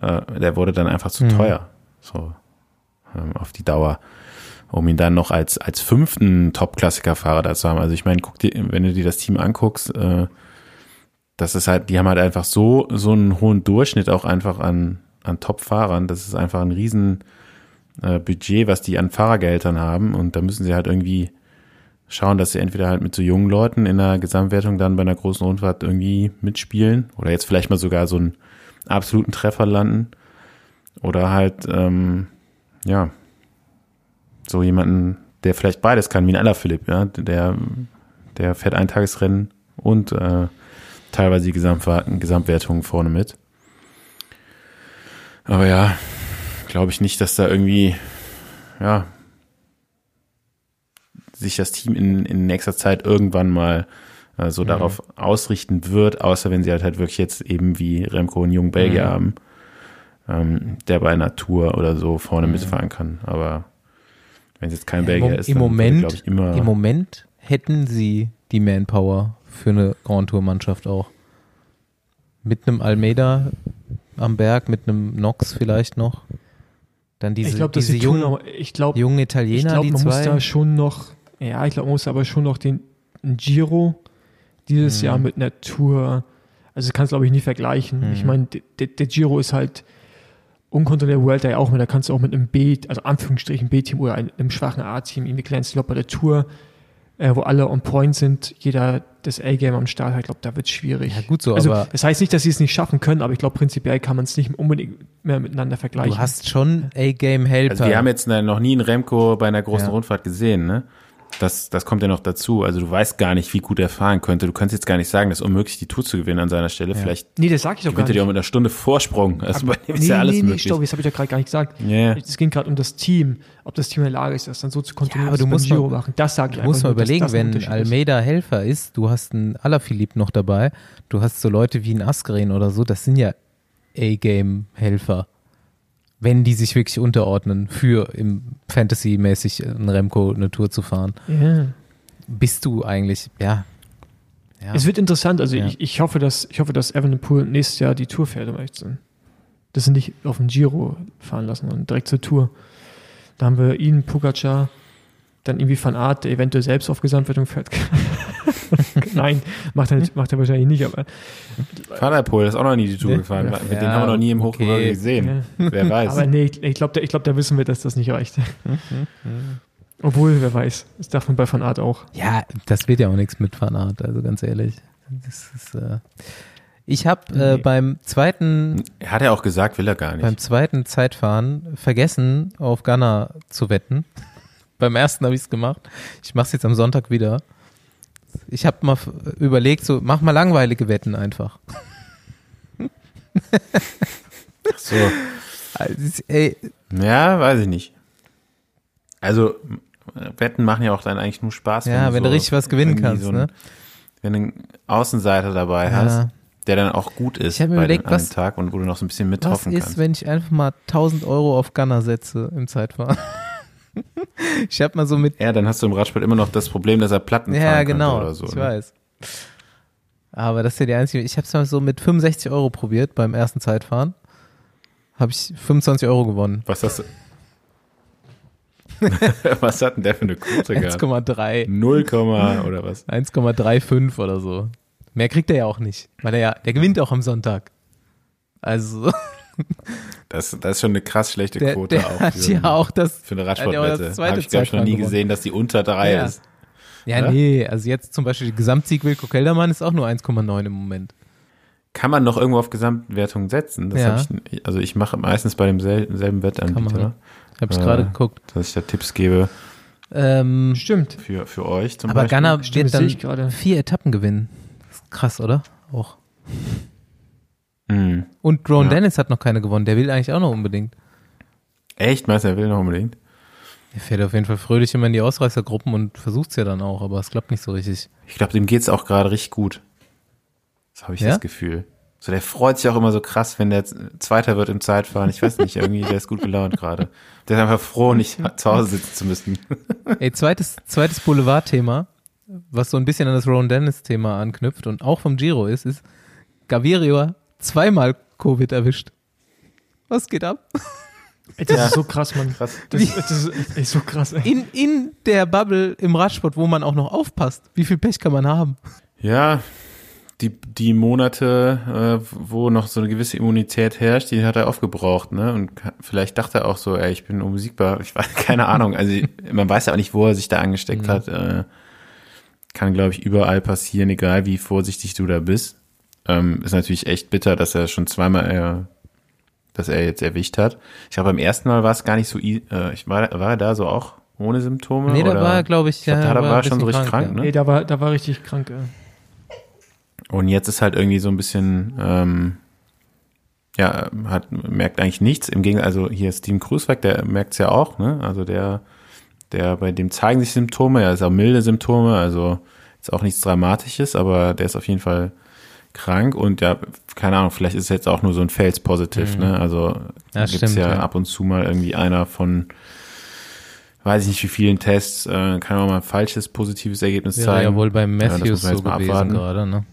äh, der wurde dann einfach zu Mhm. teuer. So ähm, auf die Dauer. Um ihn dann noch als, als fünften Top-Klassiker-Fahrer da zu haben. Also ich meine, guck dir, wenn du dir das Team anguckst, äh, das ist halt, die haben halt einfach so, so einen hohen Durchschnitt auch einfach an, an Top-Fahrern. Das ist einfach ein riesen äh, Budget, was die an Fahrergeldern haben. Und da müssen sie halt irgendwie schauen, dass sie entweder halt mit so jungen Leuten in der Gesamtwertung dann bei einer großen Rundfahrt irgendwie mitspielen oder jetzt vielleicht mal sogar so einen absoluten Treffer landen oder halt, ähm, ja, so jemanden, der vielleicht beides kann, wie ein Alaphilipp, ja, der, Der fährt Eintagesrennen und äh, teilweise die Gesamtwertung vorne mit. Aber ja, glaube ich nicht, dass da irgendwie, ja, sich das Team in, in nächster Zeit irgendwann mal äh, so mhm. darauf ausrichten wird, außer wenn sie halt halt wirklich jetzt eben wie Remco einen jungen Belgier mhm. haben, ähm, der bei Natur oder so vorne mhm. mitfahren kann. Aber wenn es jetzt kein ja, Belgier ist, im dann Moment, ich, immer im Moment hätten sie die Manpower für eine Grand Tour Mannschaft auch. Mit einem Almeida am Berg, mit einem Nox vielleicht noch. Dann diese, ich glaub, diese jungen, ich glaub, jungen Italiener, ich glaub, die man zwei. muss da schon noch, ja, ich glaube, man muss aber schon noch den Giro dieses mhm. Jahr mit einer Tour, also kann es glaube ich nie vergleichen. Mhm. Ich meine, der, der Giro ist halt unkontrollierter World Day auch, da kannst du auch mit einem B, also Anführungsstrichen B-Team oder einem schwachen A-Team irgendwie. Ich glaube, bei der Tour, äh, wo alle on point sind, jeder das A-Game am Start hat, ich glaube, da wird es schwierig. Ja, gut so, also, aber. Das heißt nicht, dass sie es nicht schaffen können, aber ich glaube, prinzipiell kann man es nicht unbedingt mehr miteinander vergleichen. Du hast schon A-Game-Helper. Also, wir haben jetzt noch nie einen Remco bei einer großen ja. Rundfahrt gesehen, ne? Das, das kommt ja noch dazu. Also du weißt gar nicht, wie gut er fahren könnte. Du kannst jetzt gar nicht sagen, das ist unmöglich, die Tour zu gewinnen an seiner Stelle. Ja. Vielleicht nee, das sag ich doch gar nicht. er auch mit einer Stunde Vorsprung. Also Aber, bei ist nee, ja alles nee, nee, möglich. Stopp, das habe ich doch gerade gar nicht gesagt. Yeah. Es ging gerade um das Team, ob das Team in der Lage ist, das dann so zu kontrollieren, ja, aber du musst Giro mal, machen. Das sage ich Du musst mal überlegen, wenn Almeida ist. Helfer ist, du hast einen Alaphilippe noch dabei, du hast so Leute wie ein Askren oder so, das sind ja A-Game-Helfer wenn die sich wirklich unterordnen, für im Fantasy-mäßig ein Remco eine Tour zu fahren. Ja bist du eigentlich, ja. ja. Es wird interessant, also ja. ich, ich hoffe, dass ich hoffe, dass Evenepoel nächstes Jahr die Tour fährt, um ehrlich zu sein. Dass sie nicht auf den Giro fahren lassen, sondern direkt zur Tour. Da haben wir ihn, Pogacar, dann irgendwie Van Art, der eventuell selbst auf Gesamtwertung fährt. Nein, macht er, nicht, macht er wahrscheinlich nicht, aber. Poel ist auch noch nie die Tour gefahren. Ja, den haben wir noch nie im Hochgebirge okay. gesehen. Wer weiß. Aber nee, ich glaube, ich glaub, da wissen wir, dass das nicht reicht. Obwohl, wer weiß, das darf man bei Van Art auch. Ja, das wird ja auch nichts mit Van Art, also ganz ehrlich. Das ist, äh ich habe äh, nee. beim zweiten. Er hat ja auch gesagt, will er gar nicht. Beim zweiten Zeitfahren vergessen, auf Gunner zu wetten. beim ersten habe ich es gemacht. Ich mache es jetzt am Sonntag wieder. Ich habe mal überlegt, so mach mal langweilige Wetten einfach. Ach so. Also, ey. Ja, weiß ich nicht. Also Wetten machen ja auch dann eigentlich nur Spaß. Ja, wenn, wenn du, so richtig was gewinnen kannst, so ein, ne? Wenn du einen Außenseiter dabei ja. hast, der dann auch gut ist ich mir bei überlegt, den, was, Tag und wo du noch so ein bisschen mithoffen kannst. Was ist, wenn ich einfach mal 1000 Euro auf Gunner setze im Zeitfahren? Ich habe mal so mit. Ja, dann hast du im Radsport immer noch das Problem, dass er Platten ja, genau, oder so. Ich ne? weiß. Aber das ist ja die einzige. Ich habe es mal so mit 65 Euro probiert beim ersten Zeitfahren. Habe ich 25 Euro gewonnen. Was hast du? was hat denn der für eine Quote gehabt? 1,3. 0, oder was? 1,35 oder so. Mehr kriegt er ja auch nicht, weil er ja, der gewinnt auch am Sonntag. Also. Das, das ist schon eine krass schlechte Quote der, der auch. Hat für, ja auch das, für eine Radsportwette. Habe ich, glaube ich, noch nie gesehen, dass die unter drei ja. ist. Ja, ja, nee, also jetzt zum Beispiel Gesamtsieg Wilko Keldermann ist auch nur 1,9 im Moment. Kann man noch irgendwo auf Gesamtwertung setzen? Das ja. ich, also ich mache meistens bei demselben selben Wettanbieter. Habe ich äh, gerade geguckt. Dass ich da Tipps gebe. Ähm, Stimmt. Für, für euch zum aber Beispiel. Aber Ghana wird dann vier Etappen gewinnen. krass, oder? Auch. Mhm. Und Ron ja. Dennis hat noch keine gewonnen. Der will eigentlich auch noch unbedingt. Echt? Meinst du, er will noch unbedingt? Er fährt auf jeden Fall fröhlich immer in die Ausreißergruppen und versucht es ja dann auch, aber es klappt nicht so richtig. Ich glaube, dem geht es auch gerade richtig gut. Das habe ich ja? das Gefühl. So, der freut sich auch immer so krass, wenn der Zweiter wird im Zeitfahren. Ich weiß nicht, irgendwie, der ist gut gelaunt gerade. Der ist einfach froh, nicht zu Hause sitzen zu müssen. Ey, zweites, zweites Boulevardthema, was so ein bisschen an das Ron Dennis-Thema anknüpft und auch vom Giro ist, ist Gavirio zweimal Covid erwischt. Was geht ab? Ey, das ja. ist so krass, Mann. Krass. Das, das, ist ey, so krass. Ey. In, in der Bubble im Radsport, wo man auch noch aufpasst. Wie viel Pech kann man haben? Ja, die, die Monate, äh, wo noch so eine gewisse Immunität herrscht, die hat er aufgebraucht, ne? Und vielleicht dachte er auch so, ey, ich bin unbesiegbar. Ich weiß keine Ahnung. Also man weiß ja auch nicht, wo er sich da angesteckt mhm. hat. Äh, kann, glaube ich, überall passieren, egal wie vorsichtig du da bist. Ähm, ist natürlich echt bitter, dass er schon zweimal, äh, dass er jetzt erwischt hat. Ich glaube, beim ersten Mal war es gar nicht so, äh, ich war, war er da so auch ohne Symptome? Nee, da oder? war er, glaube ich, glaub, ja, da war er ein schon so richtig krank, ja. ne? Nee, da war, da war richtig krank. Ja. Und jetzt ist halt irgendwie so ein bisschen, ähm, ja, hat, merkt eigentlich nichts. Im Gegenteil, also hier ist Steven Krusweg, der merkt es ja auch, ne? Also der, der, bei dem zeigen sich Symptome, er ist auch milde Symptome, also ist auch nichts Dramatisches, aber der ist auf jeden Fall krank und ja, keine Ahnung, vielleicht ist es jetzt auch nur so ein Fels positiv, ne? Also Ja, gibt's stimmt, ja, ja. ab und zu mal irgendwie einer von weiß ich nicht wie vielen Tests, äh, kann auch mal ein falsches positives Ergebnis Wäre zeigen. ja wohl beim Ja, das Matthews man so gewesen abwarten. gerade, ne?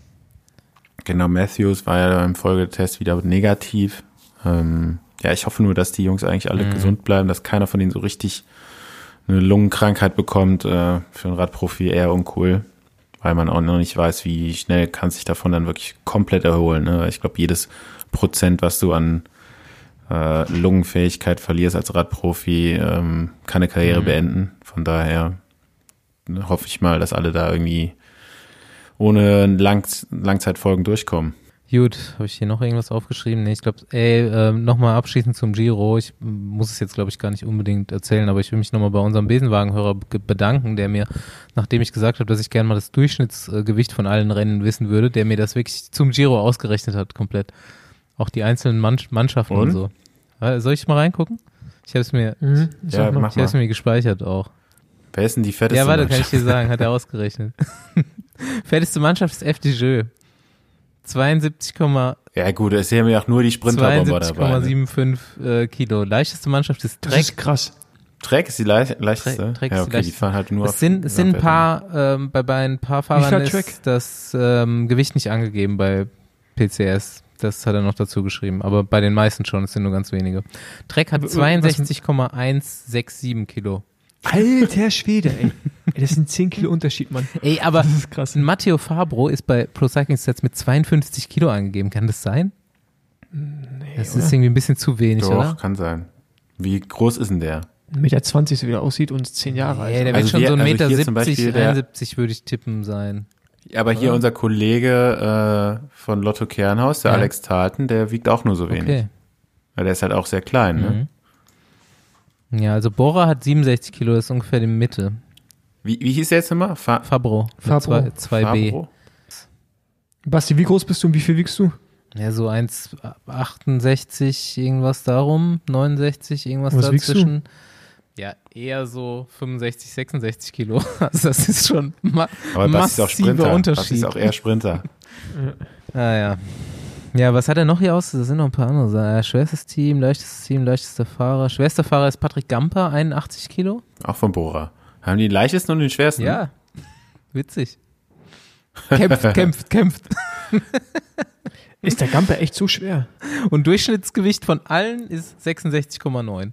Genau, Matthews war ja beim Folgetest wieder negativ. Ähm, ja, ich hoffe nur, dass die Jungs eigentlich alle Mhm. gesund bleiben, dass keiner von denen so richtig eine Lungenkrankheit bekommt. Äh, für einen Radprofi eher uncool, weil man auch noch nicht weiß, wie schnell kann sich davon dann wirklich komplett erholen. Ne? Ich glaube, jedes Prozent, was du an äh, Lungenfähigkeit verlierst als Radprofi, ähm, kann eine Karriere Mhm. beenden. Von daher hoffe ich mal, dass alle da irgendwie ohne Lang Langzeitfolgen durchkommen. Gut, habe ich hier noch irgendwas aufgeschrieben? Nee, ich glaube, ey, ähm, nochmal abschließend zum Giro. Ich muss es jetzt, glaube ich, gar nicht unbedingt erzählen, aber ich will mich nochmal bei unserem Besenwagenhörer be- bedanken, der mir, nachdem ich gesagt habe, dass ich gerne mal das Durchschnittsgewicht von allen Rennen wissen würde, der mir das wirklich zum Giro ausgerechnet hat, komplett. Auch die einzelnen Mann Mannschaften und, Und? so. Äh, Soll ich mal reingucken? Ich habe es mir, Mhm. Ja, ich habe es mir gespeichert auch. Wer ist denn die fetteste Ja, warte, kann ich Mannschaft? dir sagen, hat er ausgerechnet. Fetteste Mannschaft ist FDJ. 72, Ja gut, es sind ja auch nur die Sprinterbomber dabei. Ne? 72,75 äh, Kilo. Leichteste Mannschaft ist Das Trek. ist krass. Trek ist die leicht, leichteste? Trek- Trek ja, ist die okay, die leichteste. fahren halt nur Es auf sind, es sind ein paar, ähm, bei, bei ein paar Fahrern ist das ähm, Gewicht nicht angegeben bei PCS. Das hat er noch dazu geschrieben. Aber bei den meisten schon, es sind nur ganz wenige. Trek hat W- was- 62,167 Kilo. Alter Schwede, ey. Ey. Das sind 10 Kilo Unterschied, Mann. Ey, aber Das ist krass. ein Matteo Fabro ist bei Pro Cycling Stats mit 52 Kilo angegeben. Kann das sein? das ist irgendwie ein bisschen zu wenig, Doch, oder? kann sein. Wie groß ist denn der? 1,20 Meter, so wie er aussieht und 10 Jahre alt. Nee, der Also wird schon wir- so 1,70 also Meter, hier zum Beispiel der- 71 würde ich tippen sein. Aber hier Oder? unser Kollege äh, von Lotto Kernhaus, der Ja. Alex Talten, der wiegt auch nur so wenig. Okay. Weil der ist halt auch sehr klein, ne? Mhm. Ja, also Bora hat 67 Kilo, das ist ungefähr die Mitte. Wie, wie hieß der jetzt nochmal? Fa Fabro. Fabro. zwei- 2B. Fabro? Basti, wie groß bist du und wie viel wiegst du? Ja, so 1,68, irgendwas darum, 69, irgendwas Was wiegst dazwischen. Ja, eher so 65, 66 Kilo. Also das ist schon ma Aber Basti ist auch Sprinter. Basti Unterschied. ist auch eher Sprinter. Ah ja. Ja, was hat er noch hier aus? Da sind noch ein paar andere Sachen. Äh, schwerstes Team, leichtes Team, leichtester Fahrer. Schwerster Fahrer ist Patrick Gamper, 81 Kilo. Auch von Bora. Haben die den leichtesten und den schwersten? Ja, witzig. Kämpft, kämpft, kämpft. Ist der Gamper echt so schwer? Und Durchschnittsgewicht von allen ist 66,9.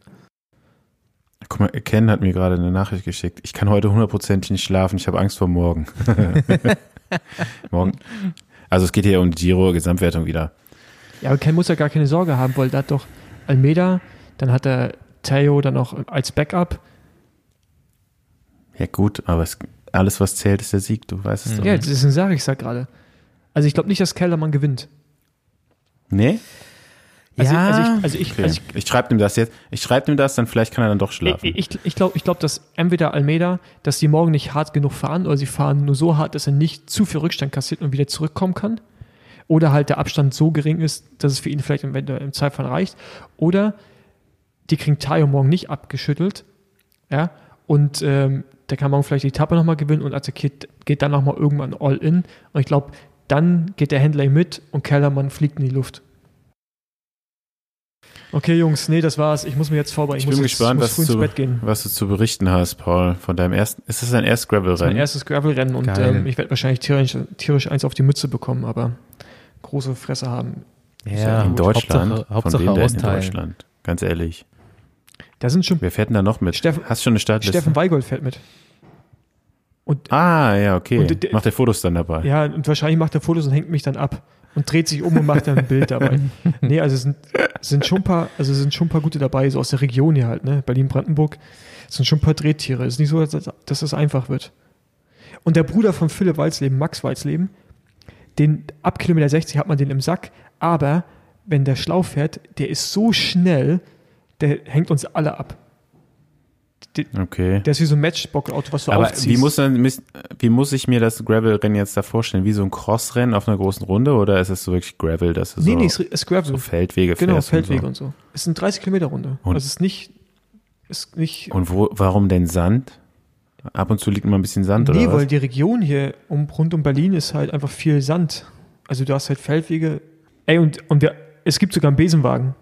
Guck mal, Ken hat mir gerade eine Nachricht geschickt. Ich kann heute hundertprozentig nicht schlafen. Ich habe Angst vor morgen. morgen. Also es geht hier um die Giro Gesamtwertung wieder. Ja, aber Ken muss ja gar keine Sorge haben, weil da hat doch Almeida, dann hat er Theo dann noch als Backup. Ja gut, aber es, alles was zählt ist der Sieg. Du weißt es Mhm. doch. Ja, deswegen sage ich es ja gerade. Also ich glaube nicht, dass Kellermann gewinnt. Nee? Also, ja, also ich, also ich, Okay. also ich schreibe ihm das jetzt. Ich schreibe ihm das, dann vielleicht kann er dann doch ich, schlafen. ich, ich, ich glaube, ich glaub, dass entweder Almeida, dass die morgen nicht hart genug fahren oder sie fahren nur so hart, dass er nicht zu viel Rückstand kassiert und wieder zurückkommen kann. Oder halt der Abstand so gering ist, dass es für ihn vielleicht im, im Zeitfall reicht. Oder die kriegen Tayo morgen nicht abgeschüttelt. Ja, und ähm, der kann morgen vielleicht die Etappe nochmal gewinnen und attackiert, geht dann nochmal irgendwann all in. Und ich glaube, dann geht der Händler mit und Kellermann fliegt in die Luft. Okay, Jungs, nee, das war's. Ich muss mir jetzt vorbereiten. Ich muss bin jetzt, gespannt, muss was früh ins du, Bett gehen. was du zu berichten hast, Paul, von deinem ersten. Ist das dein erstes Das ist mein Gravel-Rennen? erstes Gravel-Rennen und ähm, ich werde wahrscheinlich tierisch, tierisch eins auf die Mütze bekommen, aber große Fresse haben. ja, in gut, Deutschland? Hauptsache, von Hauptsache wem denn in. Deutschland? Ganz ehrlich. Da sind schon, Wer fährt denn da noch mit? Steffen- Hast schon eine Startliste? Steffen Weigold fährt mit. Und Ah, ja, okay. Und Macht der Fotos dann dabei? ja, und wahrscheinlich macht er Fotos und hängt mich dann ab und dreht sich um und macht dann ein Bild dabei. Nee, also es sind, sind schon ein paar, also sind schon ein paar gute dabei, so aus der Region hier halt, ne? Berlin-Brandenburg. Es sind schon ein paar Drehtiere. Es ist nicht so, dass, dass das einfach wird. Und der Bruder von Philipp Walzleben, Max Walzleben, den ab Kilometer 60 hat man den im Sack, aber wenn der schlau fährt, der ist so schnell, der hängt uns alle ab. Okay. Der ist wie so ein Matchbox-Auto, was du Aber aufziehst. wie muss, dann, wie muss ich mir das Gravel-Rennen jetzt da vorstellen? Wie so ein Crossrennen auf einer großen Runde oder ist es so wirklich Gravel, dass du nee, so, nee, es ist Gravel. so Feldwege genau? Feldwege und, so? und so. Es sind 30 Kilometer Runde. Und- Also es ist nicht, ist nicht, und wo, warum denn Sand? Ab und zu liegt immer ein bisschen Sand nee, oder weil was? die Region hier um, rund um Berlin ist halt einfach viel Sand. Also du hast halt Feldwege. Ey, und, und wir, es gibt sogar einen Besenwagen.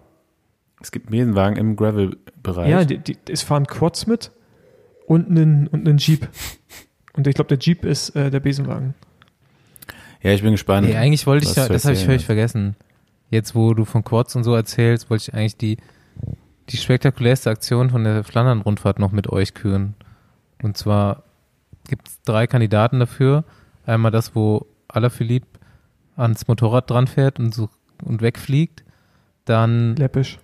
Es gibt Besenwagen im Gravel-Bereich. Ja, die, die, es fahren Quads mit und einen, und einen Jeep. Und ich glaube, der Jeep ist äh, der Besenwagen. ja, ich bin gespannt. Nee, eigentlich wollte ich ja, das habe ich völlig vergessen. Jetzt, wo du von Quads und so erzählst, wollte ich eigentlich die, die spektakulärste Aktion von der Flandern-Rundfahrt noch mit euch küren. Und zwar gibt es drei Kandidaten dafür. Einmal das, wo Alaphilippe ans Motorrad dran fährt und, so, und wegfliegt. Dann Läppisch.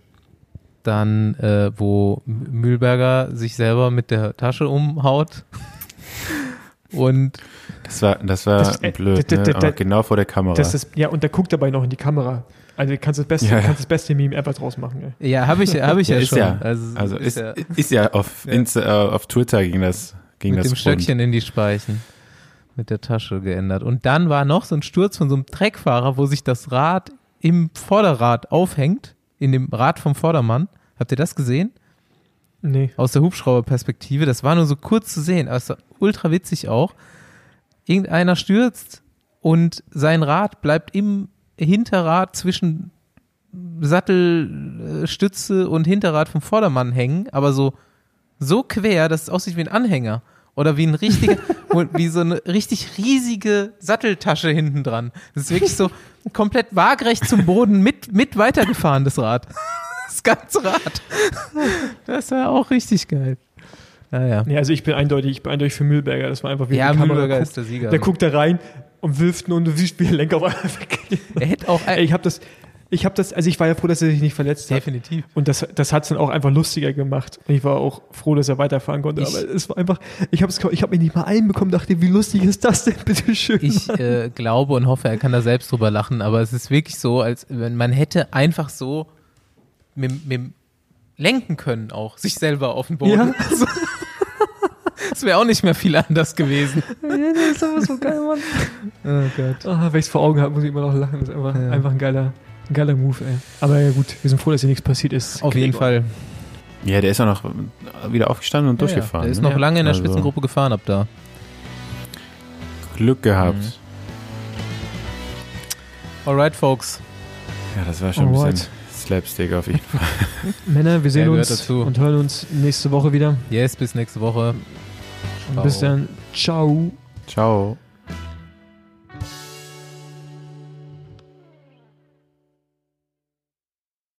Dann, äh, wo Mühlberger sich selber mit der Tasche umhaut. Und Das war, das war Das- äh, blöd, d- ne? d- d- Aber genau vor der Kamera. Das ist, ja, und der guckt dabei noch in die Kamera. Also du kannst das beste, Ja, ja. kannst das beste Meme ever draus machen. Ey. ja, habe ich, hab ich ja, ist schon. ja, Also, also ist, ja ist ja auf, Ja. Insta, äh, auf Twitter ging das, ging mit das dem rund. Stöckchen in die Speichen mit der Tasche geändert. Und dann war noch so ein Sturz von so einem Treckfahrer, wo sich das Rad im Vorderrad aufhängt, in dem Rad vom Vordermann. Habt ihr das gesehen? Nee. Aus der Hubschrauberperspektive. Das war nur so kurz zu sehen, aber es war ultra witzig auch. Irgendeiner stürzt und sein Rad bleibt im Hinterrad zwischen Sattelstütze und Hinterrad vom Vordermann hängen, aber so, so quer, dass es aussieht wie ein Anhänger. Oder wie ein richtiger, wie so eine richtig riesige Satteltasche hinten dran. Das ist wirklich so komplett waagrecht zum Boden mit, mit weitergefahren, das Rad. Das ganze Rad. Das war auch richtig geil. Naja. Nee, also ich bin eindeutig, ich bin eindeutig für Mühlberger. Das war einfach wie Ja, Kamera Mühlberger guckt. ist der Sieger. Der guckt da rein und wirft nur und wie der Lenker auf einmal weggeht. er hätte auch Ey, ich habe das, ich habe das, also ich war ja froh, dass er sich nicht verletzt hat. definitiv. Und das, das hat es dann auch einfach lustiger gemacht. Und ich war auch froh, dass er weiterfahren konnte. Ich- Aber es war einfach, ich habe ich hab mich nicht mal einbekommen, dachte, wie lustig ist das denn, bitteschön. Ich äh, glaube und hoffe, er kann da selbst drüber lachen, aber es ist wirklich so, als wenn man hätte einfach so mit, mit dem lenken können auch, sich selber auf den Boden. Ja. Also, Es wäre auch nicht mehr viel anders gewesen. das ist aber so geil, Mann. Oh Gott. Ah, wenn ich es vor Augen habe, muss ich immer noch lachen. Das ist einfach, Ja. einfach ein geiler, geiler Move, ey. Aber ja gut, wir sind froh, dass hier nichts passiert ist. Auf jeden Fall. Ja, der ist auch noch wieder aufgestanden und Ja, ja. durchgefahren. Der ist ne? noch lange in der Also, Spitzengruppe gefahren ab da. Glück gehabt. Mhm. Alright, folks. Ja, das war schon ein Alright. bisschen Slapstick auf jeden Fall. Männer, wir sehen gehört uns dazu. und hören uns nächste Woche wieder. Yes, bis nächste Woche. Bis dann. Ciao. Ciao.